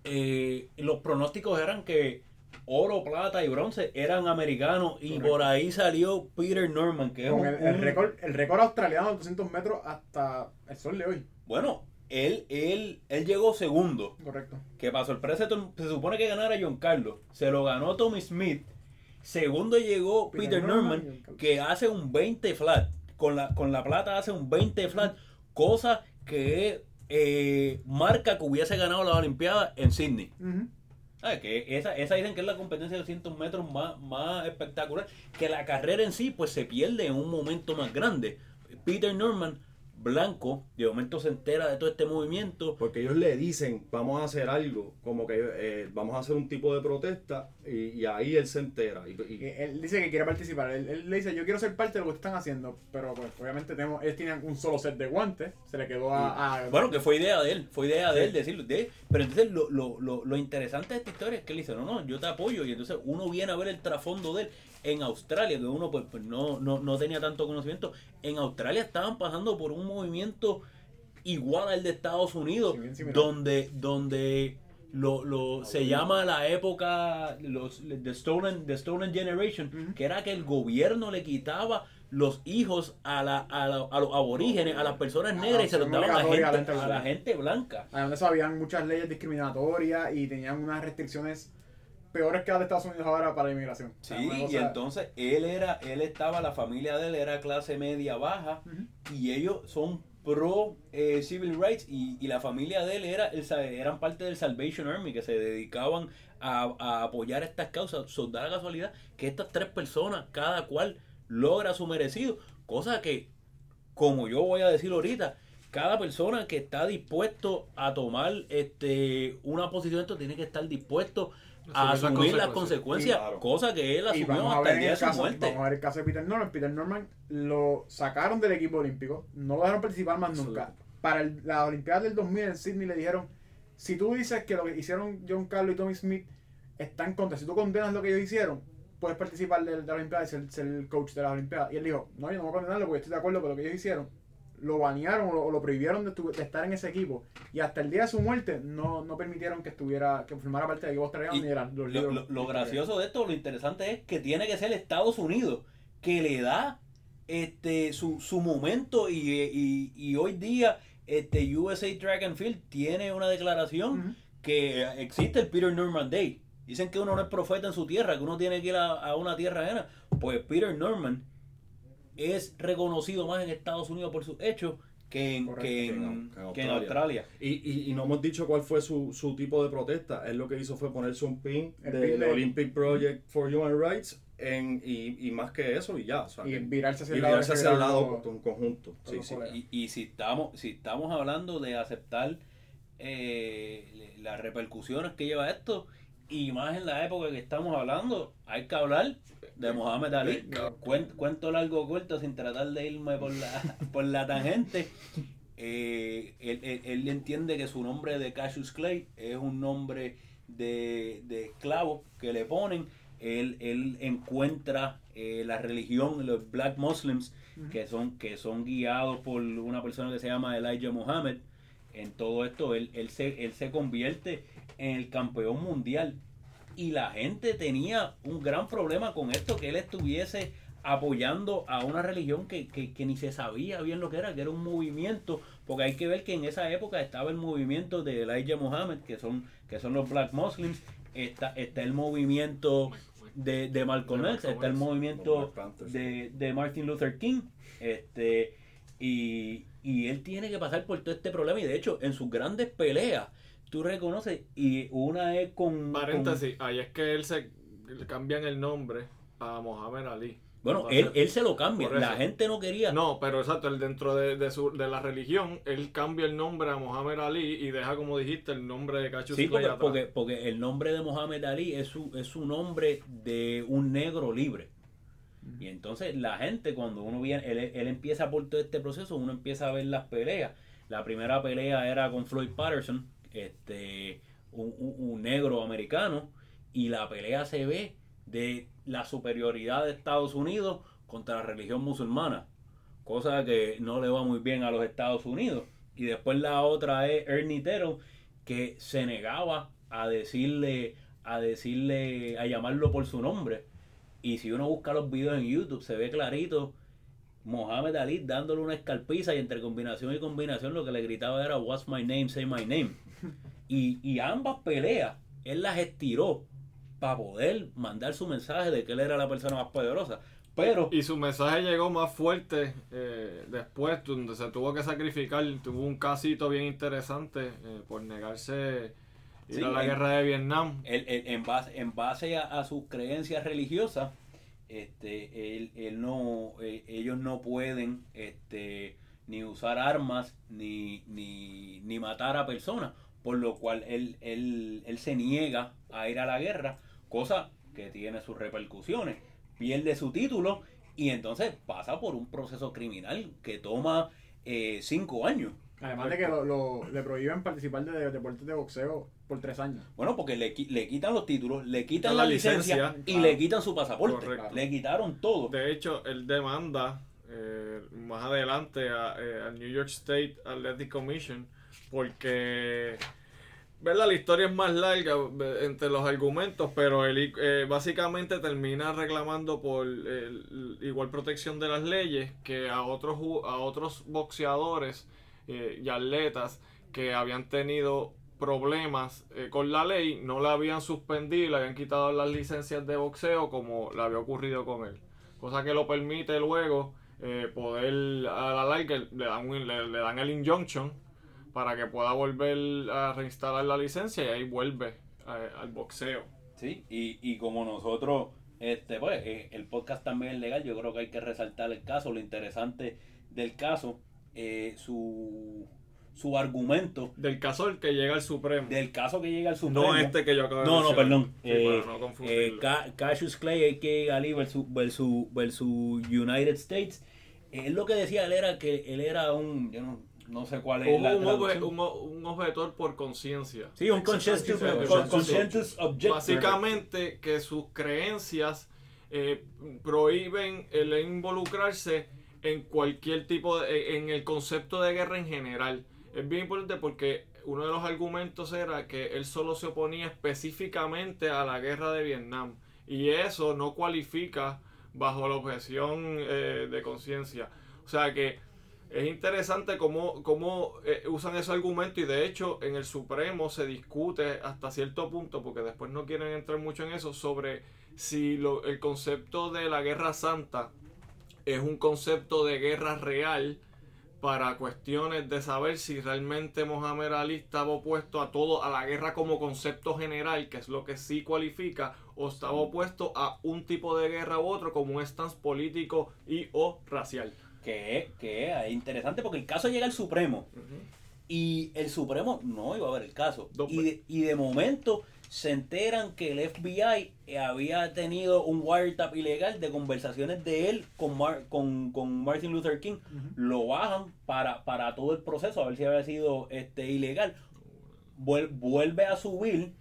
eh, los pronósticos eran que oro, plata y bronce eran americanos y
Correcto.
por ahí salió Peter Norman, que es
Con
un,
el, el récord, el récord australiano de 200 metros hasta el sol de hoy.
bueno, él, él, él llegó segundo,
Correcto.
que para sorpresa se supone que ganara John Carlos, se lo ganó Tommy Smith, segundo llegó
Peter
Peter,
Norman
que hace un 20 flat, con la, con la plata hace un 20 flat, cosa que eh, marca que hubiese ganado las Olimpiadas en Sydney. Ah, que esa, esa dicen que es la competencia de 200 metros más, más espectacular. Que la carrera en sí pues se pierde en un momento más grande. Peter Norman, blanco, de momento se entera de todo este movimiento.
Porque ellos le dicen, vamos a hacer algo, como que eh, vamos a hacer un tipo de protesta, y, y ahí él se entera. Y, y-
Y él dice que quiere participar. Él, él le dice, yo quiero ser parte de lo que están haciendo. Pero pues obviamente tenemos, ellos tenían un solo set de guantes. Se le quedó a... a-
Bueno, que fue idea de él, fue idea de él decirlo. De, pero entonces lo, lo, lo, lo interesante de esta historia es que él dice, no, no, yo te apoyo. Y entonces uno viene a ver el trasfondo de él en Australia, que uno pues, pues, no, no, no tenía tanto conocimiento. En Australia estaban pasando por un movimiento igual al de Estados Unidos,
Sí, bien similar.
donde, donde lo, lo, se llama la época, los, the, stolen, the Stolen Generation, que era que el gobierno le quitaba los hijos a, la, a, la- a los aborígenes, a las personas
A la
negras y se los daban a la gente, a la
blanca.
gente blanca.
Además habían muchas leyes discriminatorias y tenían unas restricciones peores que las de Estados Unidos ahora para la inmigración. O sea,
Sí, y entonces él era, él estaba, la familia de él era clase media baja y ellos son pro eh, civil rights y, y la familia de él era el eran parte del Salvation Army que se dedicaban a, a apoyar estas causas. So, da la casualidad que estas tres personas, cada cual logra su merecido, cosa que, como yo voy a decir ahorita, cada persona que está dispuesto a tomar este una posición de esto tiene que estar dispuesto a
Asumir las
asumir las
consecuencias.
consecuencias,
Claro.
cosa que él asumió
vamos a
hasta
ver
el
en
día de
el
su muerte.
vamos a ver el caso de Peter Norman. Peter Norman lo sacaron del equipo olímpico, no lo dejaron participar más nunca. Para el- la Olimpiada del 2000 en Sydney le dijeron, si tú dices que lo que hicieron John Carlos y Tommy Smith está en contra, si tú condenas lo que ellos hicieron, puedes participar de, de la Olimpiada y ser, ser el coach de la Olimpiada. Y él dijo, no, yo no voy a condenarlo porque estoy de acuerdo con lo que ellos hicieron. Lo banearon o lo, prohibieron de, de estar en ese equipo. Y hasta el día de su muerte no, no permitieron que estuviera, que formara parte del equipo australiano ni de la- los
Lo,
libros.
lo- lo gracioso de esto, lo interesante es que tiene que ser Estados Unidos, que le da este su, su momento y, y- y hoy día este USA Track and Field tiene una declaración que existe el Peter Norman Day. Dicen que uno no es profeta en su tierra, que uno tiene que ir a, a una tierra ajena. Pues Peter Norman es reconocido más en Estados Unidos por sus hechos que en,
Correcto.
que en,
Que en- que Australia. Y, y, y no hemos dicho cuál fue su, su tipo de protesta. Él lo que hizo fue ponerse un pin
El
del
de-
Olympic Project for Human Rights en, y, y más que eso y ya. O sea,
y virarse hacia
y
el lado,
virarse hacia el lado
con-
en conjunto.
con
Sí, sí.
Y, y si estamos si estamos hablando de aceptar eh, las repercusiones que lleva esto y más en la época que estamos hablando hay que hablar de Mohamed Ali Cuen- cuento largo corto sin tratar de irme por la <laughs> por la tangente. Eh, él, él- él entiende que su nombre de Cassius Clay es un nombre de, de esclavo que le ponen. Él, él encuentra eh, la religión los black muslims que son que son guiados por una persona que se llama Elijah Muhammad. En todo esto él, él se él se convierte en el campeón mundial y la gente tenía un gran problema con esto que él estuviese apoyando a una religión que, que- que ni se sabía bien lo que era, que era un movimiento, porque hay que ver que en esa época estaba el movimiento de Elijah Muhammad, que son, que son los Black Muslims, está, está el movimiento de, de Malcolm X, está el movimiento de, de Martin Luther King, este y, y él tiene que pasar por todo este problema y de hecho en sus grandes peleas tú reconoces y una es con con-
Paréntesis, ahí es que él se le cambian el nombre a Mohamed Ali.
Bueno, él, él se lo cambia. La gente no quería.
No, pero exacto, él dentro de, de, su, de la religión, él cambia el nombre a Muhammad Ali y deja, como dijiste, el nombre de Cassius
Sí, porque, porque, porque el nombre de Mohamed Ali es su, es su nombre de un negro libre. Y entonces la gente, cuando uno viene, él, él empieza por todo este proceso, uno empieza a ver las peleas. La primera pelea era con Floyd Patterson, este, un, un- negro americano, y la pelea se ve de la superioridad de Estados Unidos contra la religión musulmana, cosa que no le va muy bien a los Estados Unidos. Y después la otra es Ernie Tero, que se negaba a decirle, a decirle, a llamarlo por su nombre. Y si uno busca los videos en YouTube, se ve clarito Mohamed Ali dándole una escalpiza y entre combinación y combinación lo que le gritaba era What's my name, say my name. Y, y ambas peleas, él las estiró para poder mandar su mensaje de que él era la persona más poderosa. Pero
Y su mensaje llegó más fuerte eh, después, donde se tuvo que sacrificar. Tuvo un casito bien interesante eh, por negarse ir
Sí,
a la guerra de Vietnam.
él- él- en base, en base a, a sus creencias religiosas, este, él, él no, eh, ellos no pueden este, ni usar armas ni, ni, ni matar a personas, por lo cual él, él, él se niega a ir a la guerra, cosa que tiene sus repercusiones. Pierde su título y entonces pasa por un proceso criminal que toma eh, cinco años.
Además de que lo, lo- le prohíben participar de deportes de boxeo por tres años.
Bueno, porque le, le quitan los títulos, le quitan
Quitan
la,
la
licencia,
licencia.
y
Claro.
le quitan su pasaporte.
Correcto.
Le quitaron todo.
De hecho, él demanda eh, más adelante a- eh, al New York State Athletic Commission porque, ¿verdad? La historia es más larga eh, entre los argumentos, pero él eh, básicamente termina reclamando por el- igual protección de las leyes que a otros, a otros boxeadores eh, y atletas que habían tenido problemas eh, con la ley, no la habían suspendido, le habían quitado las licencias de boxeo como le había ocurrido con él. Cosa que lo permite luego eh, poder a la larga le dan, le, le dan el injunction para que pueda volver a reinstalar la licencia y ahí vuelve eh, al boxeo.
Sí, y, y como nosotros, este, pues, eh, el podcast también es legal, yo creo que hay que resaltar el caso, lo interesante del caso, eh, su, su argumento
Del caso del que llega al Supremo.
del caso que llega al Supremo.
no este que yo acabo de
No, no, perdón.
Sí,
Eh,
para no
eh, Cassius Clay, a.k.a. Ali versus, versus, versus United States. Él lo que decía, él era que él era un, yo no, no sé cuál es
un,
la
un obje- un un objetor por conciencia.
Sí, un conscientious, conscientious objector.
Básicamente que sus creencias eh, prohíben el involucrarse en cualquier tipo de, en el concepto de guerra en general. Es bien importante porque uno de los argumentos era que él solo se oponía específicamente a la guerra de Vietnam y eso no cualifica bajo la objeción eh, de conciencia. O sea que es interesante cómo, cómo eh, usan ese argumento y de hecho en el Supremo se discute hasta cierto punto, porque después no quieren entrar mucho en eso, sobre si lo- el concepto de la guerra santa es un concepto de guerra real para cuestiones de saber si realmente Mohamed Ali estaba opuesto a todo, a la guerra como concepto general, que es lo que sí cualifica, o estaba opuesto a un tipo de guerra u otro como un stance político y o racial.
Que, es- que es interesante porque el caso llega al Supremo y el Supremo no iba a ver el caso. Y de, y de momento se enteran que el FBI había tenido un wiretap ilegal de conversaciones de él con, Mar- con, con Martin Luther King. Lo bajan para, para todo el proceso, a ver si había sido este, ilegal. Vuel- vuelve a subir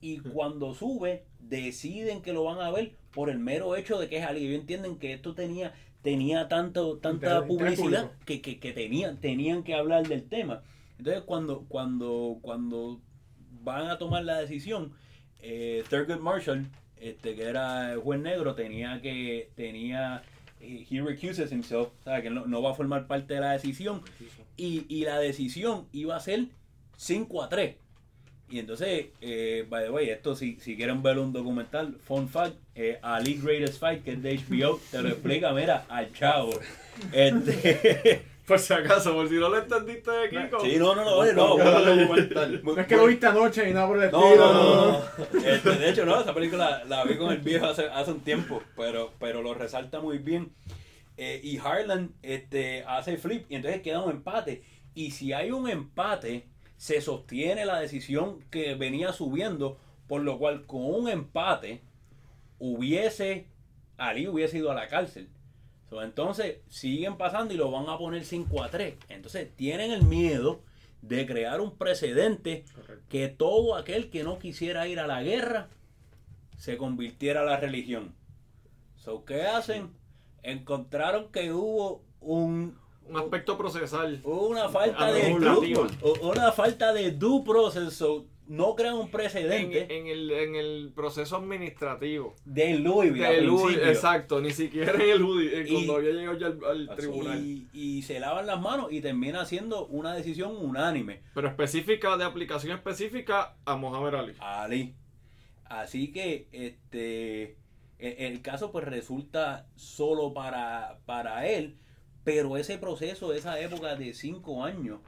y cuando sube deciden que lo van a ver por el mero hecho de que es Ali. Ellos entienden que esto tenía tenía tanto tanta publicidad que, que, que tenían tenían que hablar del tema. Entonces cuando cuando cuando van a tomar la decisión, eh, Thurgood Marshall, este que era el juez negro, tenía que tenía eh, he recuses himself, ¿sabe? que no, no va a formar parte de la decisión y, y la decisión iba a ser 5 a 3. Y entonces, eh, by the way, esto si, si quieren ver un documental, fun fact, eh, Ali Greatest Fight, que es de HBO, te lo explica, mira, al chavo. Este, <laughs>
Por si acaso, por si no lo entendiste de Kiko.
Sí, no, no, no, oye, no.
Busca el documental.
No es que lo viste anoche y nada por el estilo.
no, no, no. Este, de hecho, no, esa película la vi con el viejo hace, hace un tiempo, pero, pero lo resalta muy bien. Eh, y Harlan este, hace flip y entonces queda un empate. Y si hay un empate, se sostiene la decisión que venía subiendo, por lo cual con un empate hubiese, Ali hubiese ido a la cárcel. So, entonces siguen pasando y lo van a poner 5 a 3. Entonces tienen el miedo de crear un precedente que todo aquel que no quisiera ir a la guerra se convirtiera a la religión. So, ¿Qué hacen? Encontraron que hubo un,
Un aspecto procesal.
una falta de una falta de due process. So, no crean un
En,
precedente
en el, en el proceso administrativo.
de Louisville
UDI,
principio.
exacto, ni siquiera en el UDI, eh, cuando había llegado ya al, tribunal.
Y, y se lavan las manos y termina siendo una decisión unánime.
Pero específica, de aplicación específica a Mohamed Ali.
Ali. Así que este e- el, caso pues resulta solo para, para él, pero ese proceso, esa época de cinco años,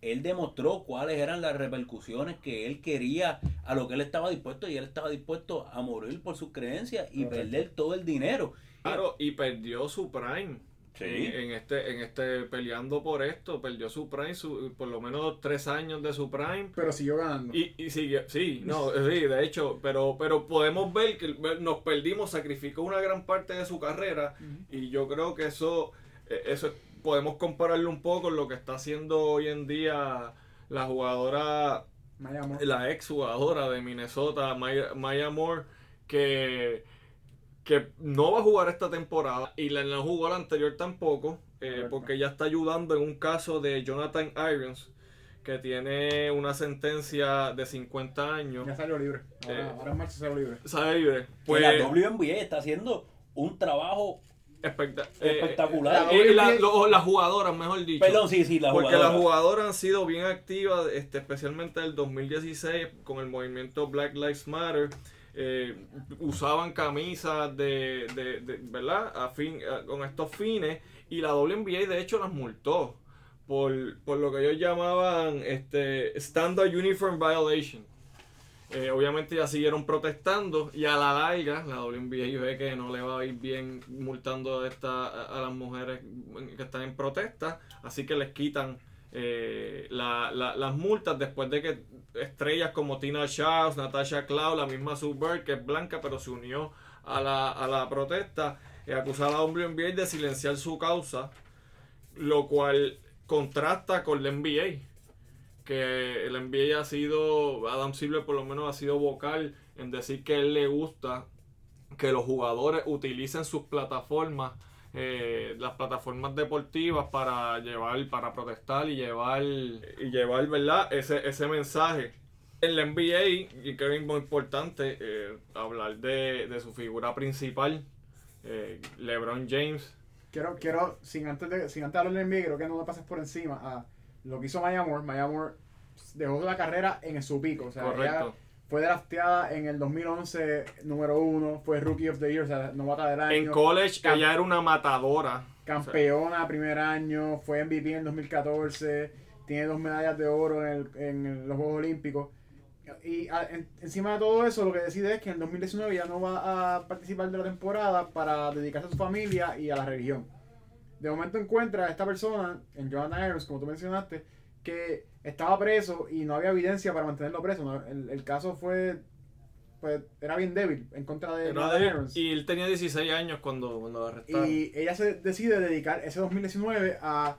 él demostró cuáles eran las repercusiones que él quería, a lo que él estaba dispuesto, y él estaba dispuesto a morir por sus creencias y
Correcto.
perder todo el dinero.
Claro, y perdió su prime.
Sí.
En, este, en este, peleando por esto, perdió su prime, su- por lo menos tres años de su prime.
Pero siguió ganando.
Y, y sigue, sí, no, sí, de hecho, pero, pero podemos ver que nos perdimos, sacrificó una gran parte de su carrera y yo creo que eso, eso es- podemos compararlo un poco con lo que está haciendo hoy en día la jugadora,
Maya Moore.
la ex jugadora de Minnesota, Maya, Maya Moore, que, que no va a jugar esta temporada y la no jugó la anterior tampoco, eh, porque ya está ayudando en un caso de Jonathan Irons, que tiene una sentencia de 50 años.
Ya salió libre. Ahora,
Eh.
ahora en marzo salió libre.
Sale libre.
Pues
Pues,
la WNBA está haciendo un trabajo
especta- eh,
espectacular.
eh, la- lo- las jugadoras, mejor dicho.
Perdón, sí, sí, la
Porque las jugadoras han sido bien activas, este, especialmente el 2016 con el movimiento Black Lives Matter. eh, usaban camisas de, de- de- ¿verdad? A fin, a- con estos fines y la WNBA de hecho las multó por, por lo que ellos llamaban este, Standard Uniform Violation. Eh, obviamente ya siguieron protestando y a la larga la WNBA ve que no le va a ir bien multando a, esta, a, las mujeres que están en protesta, así que les quitan eh, la- la- las multas después de que estrellas como Tina Charles, Natasha Cloud, la misma Sue que es blanca pero se unió a la, a la protesta, eh, acusar a la WNBA de silenciar su causa, lo cual contrasta con la NBA que el NBA ha sido, Adam Silver por lo menos ha sido vocal en decir que él le gusta que los jugadores utilicen sus plataformas, eh, las plataformas deportivas para llevar, para protestar y llevar, y llevar, ¿verdad? Ese, ese mensaje. En la NBA, y creo que es muy importante eh, hablar de, de su figura principal, eh, LeBron James.
Quiero, quiero, sin antes de, sin antes de hablar del NBA, creo que no le pases por encima a lo que hizo Maya Moore. Maya Moore dejó la carrera en su pico. O sea, ella
Correcto.
fue drafteada en el 2011, número uno, fue Rookie of the Year, o sea, novata del año.
En college,
Cam-
ella era una matadora.
campeona primer año, fue MVP en el 2014, tiene dos medallas de oro en, el- en los Juegos Olímpicos. Y a- en- encima de todo eso, lo que decide es que en 2019 ya no va a participar de la temporada para dedicarse a su familia y a la religión. De momento encuentra a esta persona, en Jonathan Irons, como tú mencionaste, que estaba preso y no había evidencia para mantenerlo preso. ¿no? El, el caso fue, pues, era bien débil en contra de
de-
Irons.
y él tenía 16 años cuando, cuando lo arrestaron.
Y ella se decide dedicar ese 2019 a,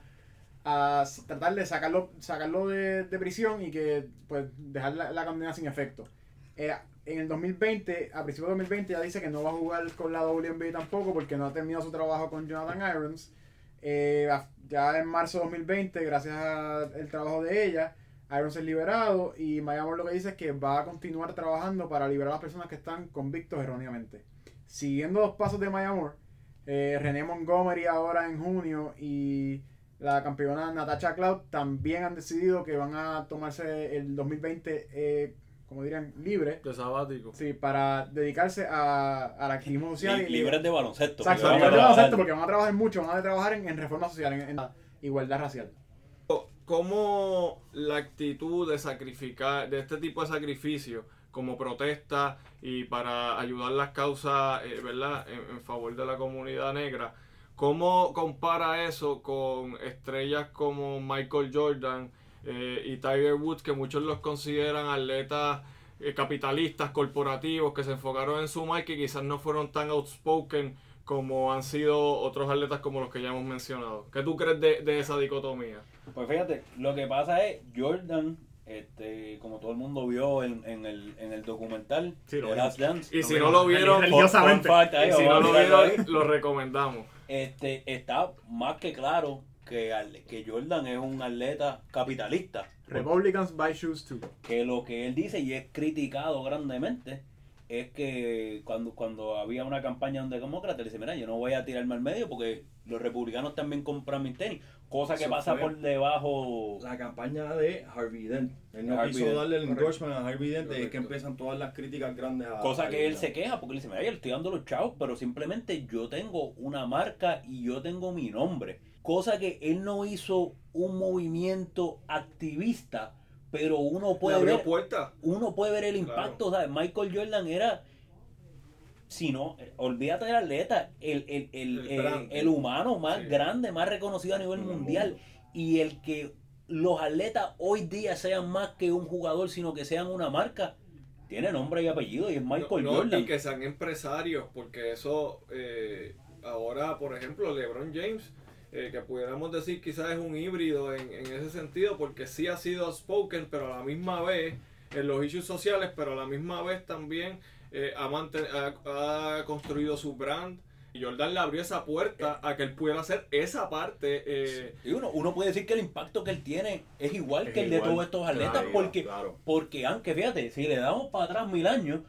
a tratar de sacarlo, sacarlo de, de prisión y que pues dejar la, la condena sin efecto. Eh, en el 2020, a principios de 2020, ya dice que no va a jugar con la WNBA tampoco porque no ha terminado su trabajo con Jonathan Irons. Eh, ya en marzo de 2020, gracias al trabajo de ella, Irons es liberado y Maya lo que dice es que va a continuar trabajando para liberar a las personas que están convictos erróneamente. Siguiendo los pasos de Maya eh, René Montgomery ahora en junio y la campeona Natasha Cloud también han decidido que van a tomarse el 2020, eh, como dirían, libre.
de sabático.
Sí, para dedicarse a, al activismo social.
Li-
y-
libres de baloncesto.
Exacto,
porque van a
libres de
trabajar.
baloncesto, porque van a trabajar mucho, van a trabajar en, en reforma social. en- en- igualdad racial.
¿Cómo la actitud de sacrificar, de este tipo de sacrificio, como protesta y para ayudar las causas, eh, ¿verdad?, en, en favor de la comunidad negra, ¿cómo compara eso con estrellas como Michael Jordan eh, y Tiger Woods, que muchos los consideran atletas eh, capitalistas, corporativos, que se enfocaron en su marca y quizás no fueron tan outspoken como han sido otros atletas como los que ya hemos mencionado? ¿Qué tú crees de, de esa dicotomía?
Pues fíjate, lo que pasa es, Jordan, este, como todo el mundo vio en, en el, en el documental
Sí, lo
de
vimos.
Last Dance,
Y si no lo vieron,
Religiosamente.
fun fact ahí,
y si no lo vieron, lo recomendamos.
este, está más que claro que, al- que Jordan es un atleta capitalista.
Republicans buy shoes too.
Que lo que él dice y es criticado grandemente es que cuando, cuando había una campaña de un demócrata, le dice, mira, yo no voy a tirarme al medio porque los republicanos también compran mis tenis. Cosa que
Eso
pasa por debajo...
La campaña de Harvey Dent. Él no
Harvey
quiso
Dent,
darle el
correcto.
endorsement a Harvey Dent y es que empiezan todas las críticas grandes a
Cosa que él se queja porque él dice, mira, yo le estoy dando los chavos, pero simplemente yo tengo una marca y yo tengo mi nombre. Cosa que él no hizo un movimiento activista, pero uno puede ver,
puertas.
uno puede ver el impacto. ¿sabes? Michael Jordan era, si no, eh, olvídate del atleta, el, el, el,
El
el humano más
Sí.
grande, más reconocido a nivel mundial. Y el que los atletas hoy día sean más que un jugador, sino que sean una marca, tiene nombre y apellido y es Michael
No, no,
Jordan.
Y que sean empresarios, porque eso eh, ahora, por ejemplo, LeBron James, eh, que pudiéramos decir quizás es un híbrido en, en ese sentido, porque sí ha sido outspoken, pero a la misma vez en los issues sociales, pero a la misma vez también eh, ha, ha, ha construido su brand. Y Jordan le abrió esa puerta a que él pudiera hacer esa parte. eh,
Y uno, uno puede decir que el impacto que él tiene es igual
Es
que el de todos estos atletas,
claro,
porque,
claro.
porque aunque fíjate, si le damos para atrás mil años,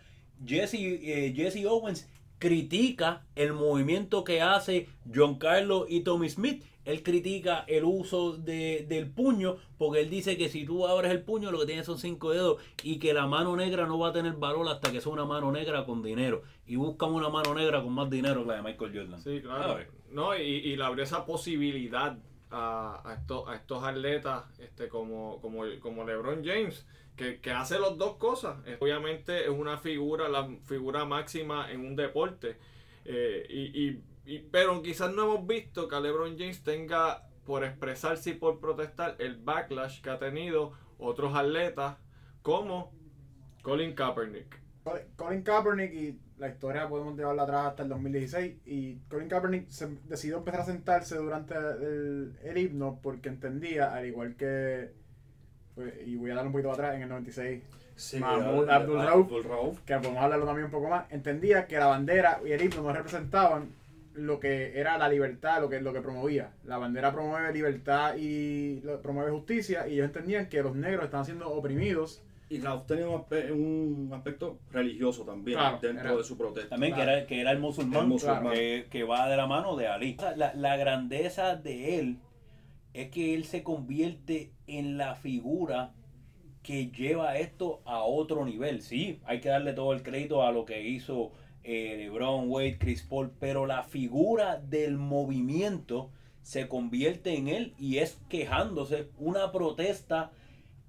Jesse, eh, Jesse Owens critica el movimiento que hace John Carlos y Tommy Smith. Él critica el uso de- del puño porque él dice que si tú abres el puño lo que tienes son cinco dedos y que la mano negra no va a tener valor hasta que sea una mano negra con dinero. Y buscan una mano negra con más dinero que la de Michael Jordan.
Sí, claro. No, y, y le abrió esa posibilidad a, a estos, a estos atletas este, como, como, como LeBron James, que, que hace las dos cosas. Obviamente es una figura, la figura máxima en un deporte. Eh, y, y- pero quizás no hemos visto que LeBron James tenga, por expresarse y por protestar, el backlash que ha tenido otros atletas como Colin Kaepernick.
Colin- Kaepernick y la historia podemos llevarla atrás hasta el 2016 y Colin Kaepernick decidió empezar a sentarse durante el, el himno porque entendía, al igual que y voy a dar un poquito para atrás en el 96
Sí,
Mahmoud Abdul Rauf. Que podemos hablarlo también un poco más, entendía que la bandera y el himno no representaban lo que era la libertad, lo que, lo que promovía. La bandera promueve libertad y lo- promueve justicia y ellos entendían que los negros estaban siendo oprimidos.
Y Rauf tenía un, aspe- un aspecto religioso también
Claro,
dentro
era-
de su protesta.
También
Claro.
que, era, que era el musulmán,
El musulmán.
Que, que va de la mano de Ali. La, la grandeza de él es que él se convierte en la figura que lleva esto a otro nivel. Sí, hay que darle todo el crédito a lo que hizo eh, LeBron, Wade, Chris Paul, pero la figura del movimiento se convierte en él y es quejándose, una protesta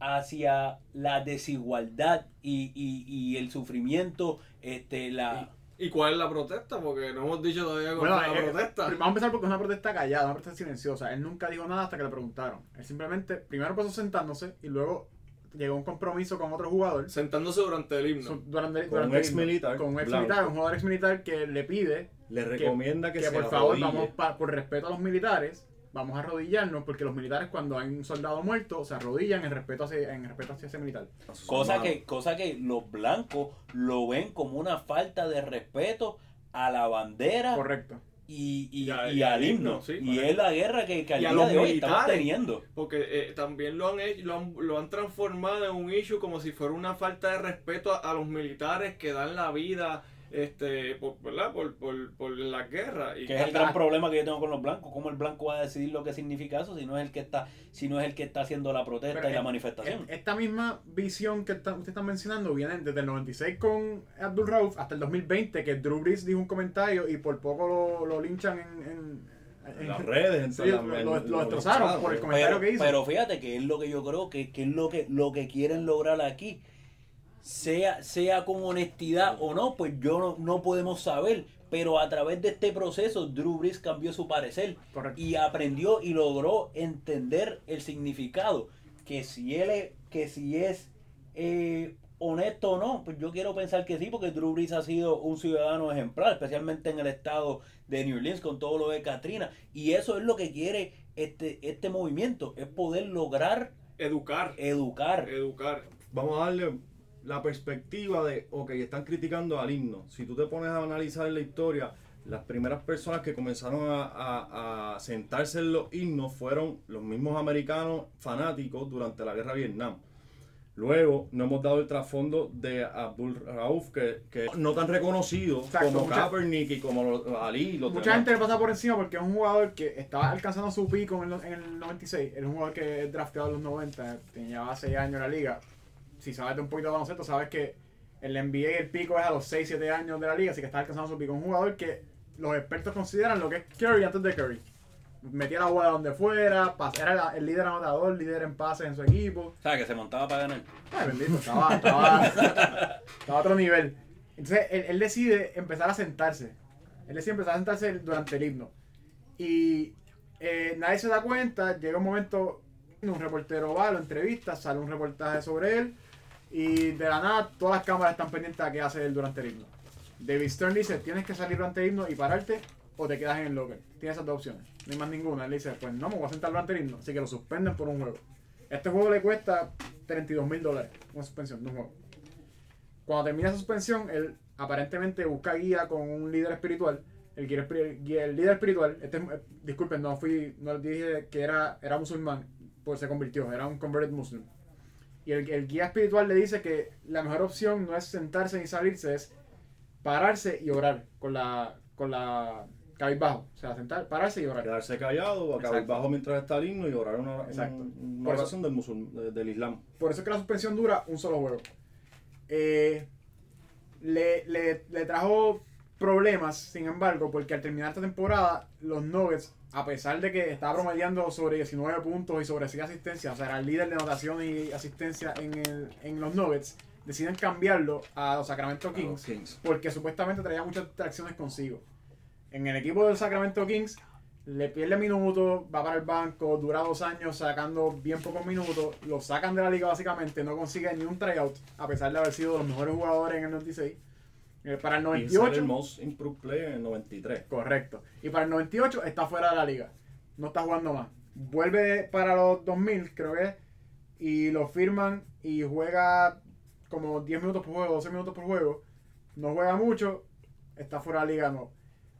hacia la desigualdad y, y- y el sufrimiento, este, la...
¿Y cuál es la protesta? Porque no hemos dicho todavía cuál
Bueno,
es la
eh,
protesta.
Vamos a empezar porque es una protesta callada, una protesta silenciosa. Él nunca dijo nada hasta que le preguntaron. Él simplemente, primero pasó sentándose y luego llegó a un compromiso con otro jugador.
Sentándose durante el himno.
Durante,
Con
durante
un ex militar
Con un ex
blanco.
militar, un jugador ex militar que le pide
Le recomienda que,
que
se
por favor vamos pa- por respeto a los militares vamos a arrodillarnos porque los militares cuando hay un soldado muerto se arrodillan en respeto hacia, en respeto hacia ese militar
Cosa que, cosa que los blancos lo ven como una falta de respeto a la bandera
correcto
y, y,
Y a-
y
y
al himno.
himno, sí,
y
correcto.
es la guerra que, que al día
los
de hoy estamos teniendo.
Porque eh, también lo han, hecho, lo, han, lo han transformado en un issue como si fuera una falta de respeto a, a los militares que dan la vida este por, ¿verdad? por, por, por la guerra. Y,
Que es el gran problema que yo tengo con los blancos. ¿Cómo el blanco va a decidir lo que significa eso si no es el que está, si no es el que está haciendo la protesta
Pero
y la
es-
manifestación?
Esta misma visión que está- ustedes están mencionando viene desde el 96 con Abdul Rauf hasta el 2020 que Drew Brees dijo un comentario y por poco lo, lo linchan en, en-
En las redes, en <laughs>
Sí, lo, destrozaron por el comentario
pero,
que hizo.
pero fíjate que es lo que yo creo que, que es lo que lo que quieren lograr aquí sea sea con honestidad o no pues yo no, no podemos saber pero a través de este proceso Drew Brees cambió su parecer
Correcto.
y aprendió y logró entender el significado que si él es que si es eh, honesto o no pues yo quiero pensar que sí porque Drew Brees ha sido un ciudadano ejemplar especialmente en el estado de New Orleans con todo lo de Katrina y eso es lo que quiere este este movimiento es poder lograr
Educar.
educar
Educar.
Vamos a darle la perspectiva de, ok, están criticando al himno. Si tú te pones a analizar la historia, las primeras personas que comenzaron a, a- a sentarse en los himnos fueron los mismos americanos fanáticos durante la guerra de Vietnam. Luego no hemos dado el trasfondo de Abdul Rauf, que, que no tan reconocido
Exacto,
como
mucha-
Kaepernick y como Ali. Los
Mucha
demás.
gente le pasa por encima porque es un jugador que estaba alcanzando su pico en el, en el 96. Era un jugador que es drafteado en los 90, tenía 6 años en la liga. Si sabes de un poquito de baloncesto, sabes que el NBA el pico es a los 6, 7 años de la liga, así que está alcanzando su pico. Un jugador que los expertos consideran lo que es Curry antes de Curry. Metía la bola donde fuera, era el líder anotador, líder en pases en su equipo.
o sea que se montaba para ganar
Ay, bendito, estaba, estaba, <laughs> estaba a otro nivel. Entonces, él, él decide empezar a sentarse. Él decide empezar a sentarse durante el himno. Y eh, nadie se da cuenta, llega un momento, un reportero va, lo entrevista, sale un reportaje sobre él, y de la nada todas las cámaras están pendientes a qué hace él durante el himno. David Stern dice, tienes que salir durante el himno y pararte, o te quedas en el locker. Tienes esas dos opciones, no hay más ninguna. Él dice, pues no, me voy a sentar durante el himno, así que lo suspenden por un juego. Este juego le cuesta 32 mil dólares, una suspensión de un juego. Cuando termina esa suspensión, él aparentemente busca guía con un líder espiritual. El, guía el líder espiritual, este, es- eh, disculpen, no fui, no dije que era, era musulmán, pues se convirtió, era un converted muslim. Y el, el guía espiritual le dice que la mejor opción no es sentarse ni salirse, es pararse y orar con la, con la cabizbajo. O sea, sentar, pararse y orar.
Quedarse callado, acabar
Exacto.
bajo mientras está el himno y orar una,
Exacto.
una
Por eso-
oración del, musul- de- del Islam.
Por eso es que la suspensión dura un solo juego. Eh, le, le- le trajo problemas, sin embargo, porque al terminar esta temporada, los Nuggets, a pesar de que estaba promediando sobre 19 puntos y sobre 6 asistencias, o sea, era el líder de anotación y asistencia en, el- en los Nuggets, deciden cambiarlo a los Sacramento
los
Kings,
Kings.
porque supuestamente traía muchas distracciones consigo. En el equipo del Sacramento Kings le pierde minutos, va para el banco, dura dos años sacando bien pocos minutos, lo sacan de la liga básicamente, no consigue ni un tryout, a pesar de haber sido de los mejores jugadores en el 96. Eh, para el
Y ser
98,
el most improved player en el 93.
correcto. Y para el 98 está fuera de la liga, no está jugando más. Vuelve para los 2000, creo que es, y lo firman y juega como 10 minutos por juego, 12 minutos por juego. No juega mucho, está fuera de la liga, no.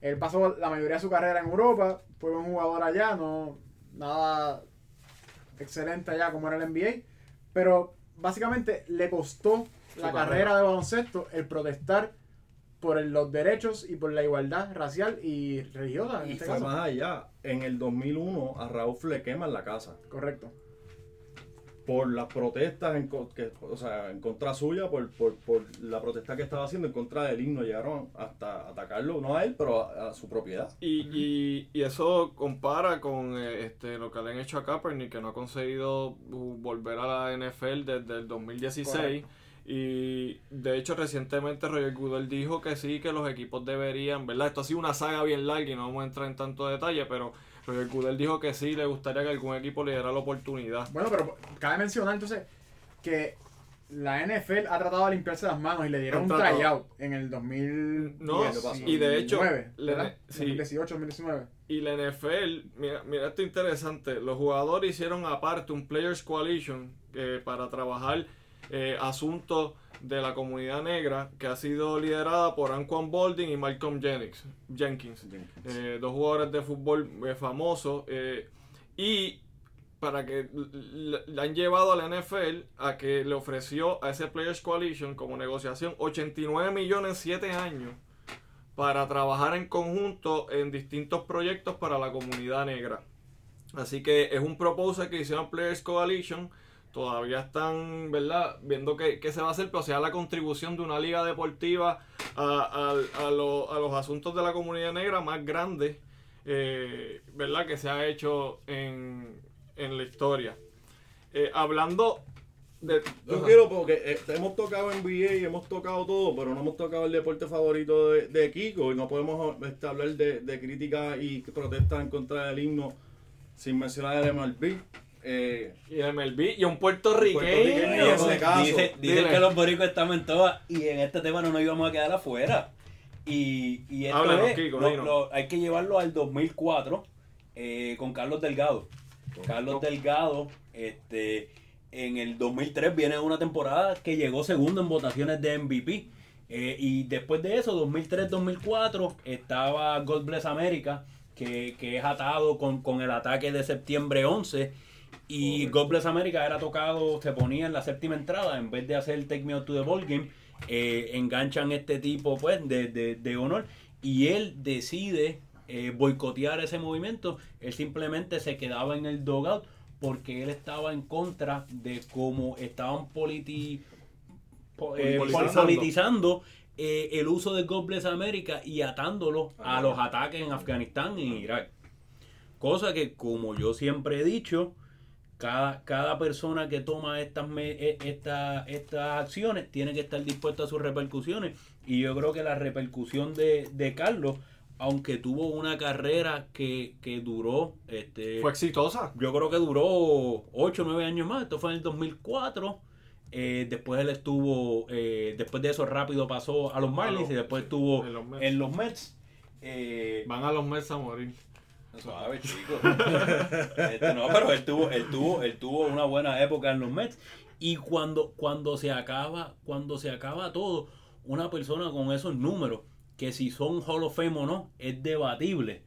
Él pasó la mayoría de su carrera en Europa, fue un jugador allá, no nada excelente allá como era el NBA, pero básicamente le costó la
carrera.
carrera de baloncesto el protestar por el- los derechos y por la igualdad racial y religiosa en
Y
este
fue
caso.
más allá. En el 2001 a Raúl le queman la casa
Correcto.
por las protestas en, co- que, o sea, en contra suya, por, por, por la protesta que estaba haciendo en contra del himno. Llegaron hasta atacarlo, no a él, pero a, a su propiedad.
Y, y, y eso compara con eh, este, lo que le han hecho a Kaepernick, que no ha conseguido uh, volver a la NFL desde el 2016.
Correcto.
Y de hecho, recientemente Roger Goodell dijo que sí, que los equipos deberían, ¿verdad? Esto ha sido una saga bien larga y no vamos a entrar en tanto detalle, pero Roger Goodell dijo que sí, le gustaría que algún equipo le diera la oportunidad.
Bueno, pero cabe mencionar entonces que la NFL ha tratado de limpiarse las manos y le dieron un tryout en el 2019.
No, y de hecho, le-
¿verdad?
sí.
2018, 2019.
Y la NFL, mira, mira esto interesante, los jugadores hicieron aparte un Players Coalition eh, para trabajar eh, asuntos de la comunidad negra que ha sido liderada por Anquan Bolding y Malcolm Jennings, Jenkins, eh, dos jugadores de fútbol eh, famosos eh, y para que l- le han llevado a la NFL a que le ofreció a ese Players Coalition como negociación 89 millones en 7 años para trabajar en conjunto en distintos proyectos para la comunidad negra. Así que es un proposal que hicieron Players Coalition. Todavía están, ¿verdad? Viendo qué, qué se va a hacer, pero sea la contribución de una liga deportiva a, a- a lo- a los asuntos de la comunidad negra más grande eh, ¿verdad? Que se ha hecho en, en la historia. Eh, hablando de...
Yo quiero porque eh, hemos tocado NBA y hemos tocado todo, pero no hemos tocado el deporte favorito de, de Kiko y no podemos este, hablar de, de crítica y protesta en contra del himno sin mencionar el MLB. Eh,
Y el MLB y un puertorriqueño.
puertorriqueño, en ese caso.
Dice, dicen que los boricos estamos en todas y en este tema no nos íbamos a quedar afuera. Y, y esto
Háblanos,
es-
Kiko,
lo-
dinos.
lo- hay que llevarlo al 2004 eh, con Carlos Delgado. Carlos Delgado, este, en el 2003 viene una temporada que llegó segundo en votaciones de MVP. Eh, y después de eso, 2003-2004, estaba God Bless America, que, que es atado con, con el ataque de septiembre 11. Y God Bless America era tocado, se ponía en la séptima entrada, en vez de hacer Take Me Out to the Ball Game, eh, enganchan este tipo pues de, de- de honor. Y él decide eh, boicotear ese movimiento. Él simplemente se quedaba en el dogout porque él estaba en contra de cómo estaban politi po- eh,
Politizando.
politizando el uso de God Bless America y atándolo a los ataques en Afganistán y en Irak. Cosa que, como yo siempre he dicho, cada, cada persona que toma estas, me- e- esta- estas acciones tiene que estar dispuesta a sus repercusiones. Y yo creo que la repercusión de, de Carlos, aunque tuvo una carrera que, que duró, este,
Fue exitosa.
yo creo que duró 8 o 9 años más. Esto fue en el 2004. Eh, después él estuvo, eh, después de eso rápido pasó a los Marlins y después estuvo
en los Mets.
en los Mets. Eh,
Van a los meses a morir.
Suave, chico. Este, no, pero él tuvo, él tuvo, él tuvo una buena época en los Mets. Y cuando, cuando se acaba, cuando se acaba todo, una persona con esos números, que si son Hall of Fame o no, es debatible.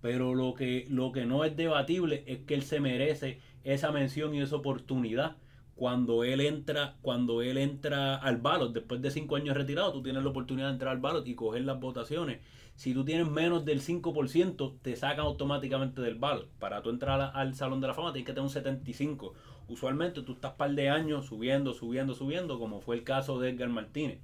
Pero lo que, lo que no es debatible es que él se merece esa mención y esa oportunidad. Cuando él entra, cuando él entra al ballot, después de cinco años retirado, tú tienes la oportunidad de entrar al ballot y coger las votaciones. Si tú tienes menos del 5%, te sacan automáticamente del ballot. Para tú entrar al Salón de la Fama tienes que tener un 75%. Usualmente tú estás par de años subiendo, subiendo, subiendo, como fue el caso de Edgar Martínez.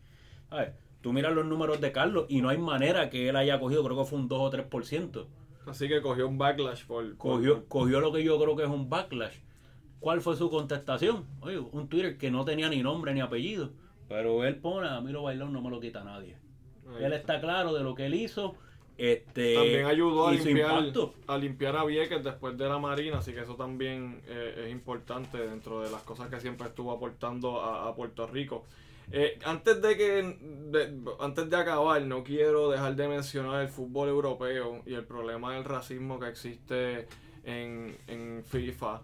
Tú miras los números de Carlos y no hay manera que él haya cogido, creo que fue un 2 o 3%.
Así que cogió un backlash por... por-
Cogió, cogió lo que yo creo que es un backlash. ¿Cuál fue su contestación? Oye, un Twitter que no tenía ni nombre ni apellido. Pero él pone, a mí lo bailón no me lo quita nadie.
Ahí
Él
está.
está claro de lo que él hizo. Este,
También ayudó a limpiar, a limpiar a Vieques después de la Marina, así que eso también eh, es importante dentro de las cosas que siempre estuvo aportando a, a Puerto Rico. Eh, antes de que de- antes de acabar, no quiero dejar de mencionar el fútbol europeo y el problema del racismo que existe en, en FIFA.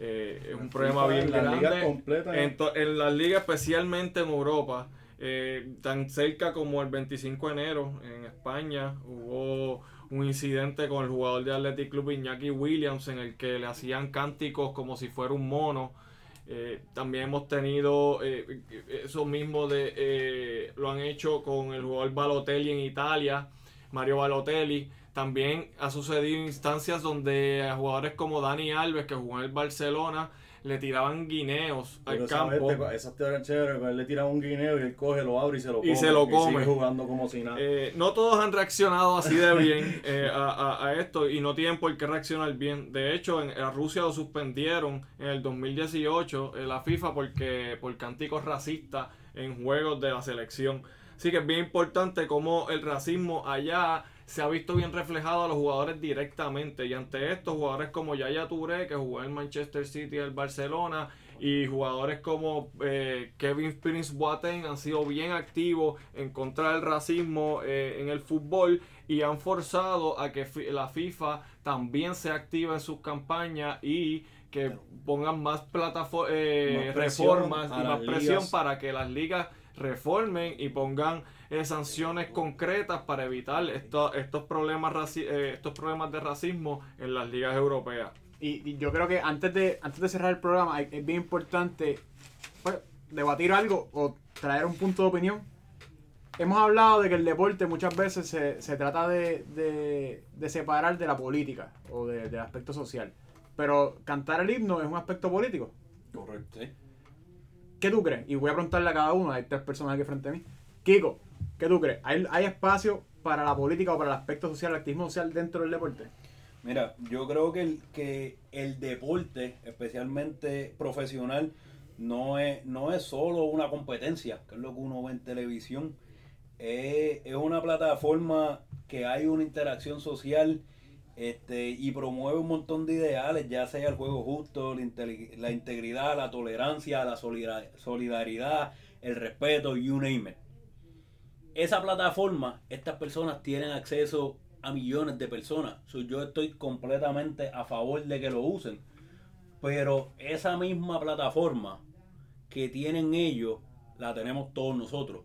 Eh, es un problema
FIFA,
bien
en
En, to- en las ligas, especialmente en Europa, eh, tan cerca como el 25 de enero en España, hubo un incidente con el jugador de Athletic Club Iñaki Williams en el que le hacían cánticos como si fuera un mono. Eh, también hemos tenido eh, eso mismo de eh, lo han hecho con el jugador Balotelli en Italia, Mario Balotelli. También ha sucedido instancias donde jugadores como Dani Alves, que jugó en el Barcelona, le tiraban guineos al
Pero esa
campo.
vez te- esas teorías chéveres, que él le tira un guineo y él coge, lo abre y se lo
Y
come.
se lo come.
sigue jugando como si nada.
Eh, no todos han reaccionado así de bien <laughs> eh, a, a- a esto y no tienen por qué reaccionar bien. De hecho, en, a Rusia lo suspendieron en el 2018 eh, la FIFA porque por cánticos racistas en juegos de la selección. Así que es bien importante cómo el racismo allá se ha visto bien reflejado a los jugadores directamente. Y ante esto, jugadores como Yaya Touré, que jugó en Manchester City y el Barcelona, y jugadores como eh, Kevin Prince Boateng han sido bien activos en contra del racismo eh, en el fútbol y han forzado a que la FIFA también se active en sus campañas y que pongan más plataformas,
presión
reformas y más presión
ligas.
para que las ligas reformen y pongan eh, sanciones concretas para evitar esto- estos problemas raci- eh, estos problemas de racismo en las ligas europeas.
Y, y yo creo que antes de, antes de cerrar el programa es bien importante pues, debatir algo o traer un punto de opinión. Hemos hablado de que el deporte muchas veces se, se trata de, de- de separar de la política o de- del aspecto social. Pero cantar el himno es un aspecto político.
Correcto.
¿Qué tú crees? Y voy a preguntarle a cada uno, hay tres personas aquí frente a mí. Kiko, ¿qué tú crees? ¿Hay, hay espacio para la política o para el aspecto social, el activismo social dentro del deporte?
Mira, yo creo que el, que el deporte, especialmente profesional, no es, no es solo una competencia, que es lo que uno ve en televisión. Es, es una plataforma que hay una interacción social este, y promueve un montón de ideales, ya sea el juego justo, la, integridad, la tolerancia, la solidar- solidaridad, el respeto, you name it. Esa plataforma, estas personas tienen acceso a millones de personas. So, yo estoy completamente a favor de que lo usen. Pero esa misma plataforma que tienen ellos, la tenemos todos nosotros.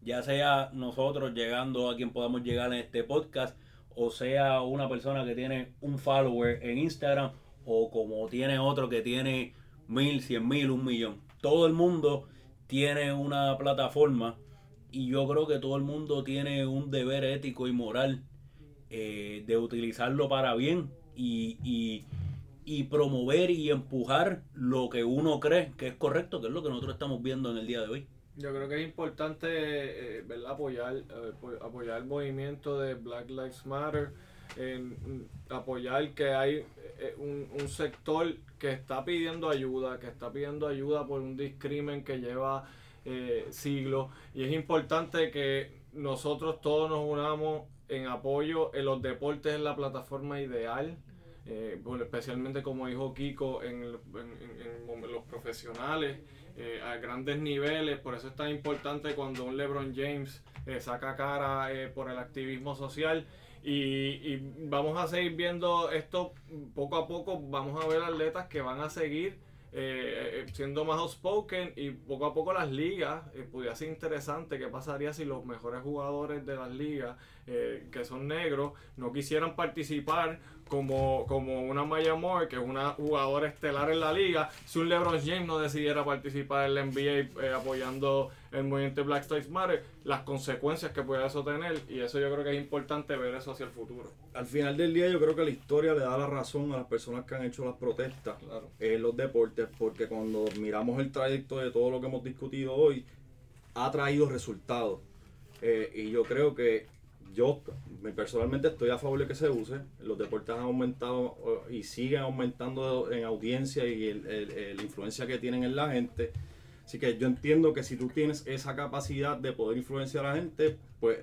Ya sea nosotros llegando a quien podamos llegar en este podcast, o sea una persona que tiene un follower en Instagram, o como tiene otro que tiene mil, cien mil, un millón. Todo el mundo tiene una plataforma y yo creo que todo el mundo tiene un deber ético y moral eh, de utilizarlo para bien y, y- y promover y empujar lo que uno cree que es correcto, que es lo que nosotros estamos viendo en el día de hoy.
Yo creo que es importante eh, ¿verdad? Apoyar, eh, apo- apoyar el movimiento de Black Lives Matter, mm, apoyar que hay eh, un, un sector que está pidiendo ayuda, que está pidiendo ayuda por un discrimen que lleva eh, siglos y es importante que nosotros todos nos unamos en apoyo en los deportes en la plataforma ideal. eh, especialmente como dijo Kiko en, los profesionales eh, a grandes niveles, por eso es tan importante cuando un LeBron James eh, saca cara eh, por el activismo social y vamos a seguir viendo esto poco a poco, vamos a ver atletas que van a seguir eh, eh, siendo más outspoken y poco a poco las ligas, eh, podría ser interesante qué pasaría si los mejores jugadores de las ligas eh, que son negros no quisieran participar como, como una Maya Moore, que es una jugadora estelar en la liga, si un LeBron James no decidiera participar en la NBA eh, apoyando el movimiento Black Lives Matter, las consecuencias que puede eso tener, y eso yo creo que es importante ver eso hacia el futuro.
Al final del día yo creo que la historia le da la razón a las personas que han hecho las protestas
Claro.
en los deportes, porque cuando miramos el trayecto de todo lo que hemos discutido hoy, ha traído resultados. Eh, y yo creo que yo me- personalmente estoy a favor de que se use. Los deportes han aumentado eh, y siguen aumentando en audiencia y la influencia que tienen en la gente. Así que yo entiendo que si tú tienes esa capacidad de poder influenciar a la gente, pues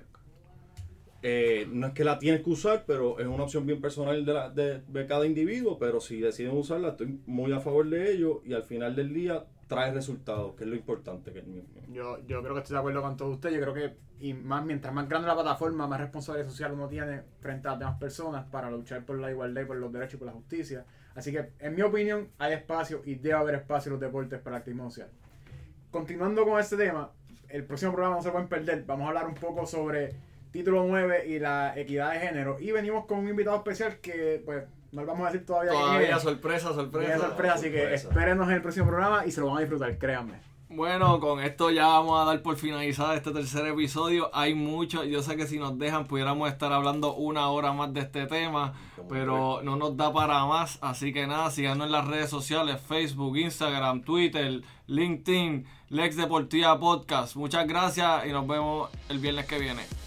eh, no es que la tienes que usar, pero es una opción bien personal de, la- de- de cada individuo. Pero si deciden usarla, estoy muy a favor de ello y al final del día trae resultados, que es lo importante. Que es mi-
Yo, yo creo que estoy de acuerdo con todos ustedes. Yo creo que y más mientras más grande la plataforma, más responsabilidad social uno tiene frente a las demás personas para luchar por la igualdad y por los derechos y por la justicia. Así que, en mi opinión, hay espacio y debe haber espacio en los deportes para el activismo social. Continuando con este tema, el próximo programa no se pueden perder. Vamos a hablar un poco sobre título 9 y la equidad de género. Y venimos con un invitado especial que, pues, no le vamos a decir todavía
Todavía
es.
sorpresa,
Viene
sorpresa.
sorpresa, así que
sorpresa.
espérenos en el próximo programa y se lo van a disfrutar, créanme.
Bueno, con esto ya vamos a dar por finalizado este tercer episodio. Hay mucho, yo sé que si nos dejan pudiéramos estar hablando una hora más de este tema, pero no nos da para más. Así que nada, síganos en las redes sociales, Facebook, Instagram, Twitter, LinkedIn, Lex Deportiva Podcast. Muchas gracias y nos vemos el viernes que viene.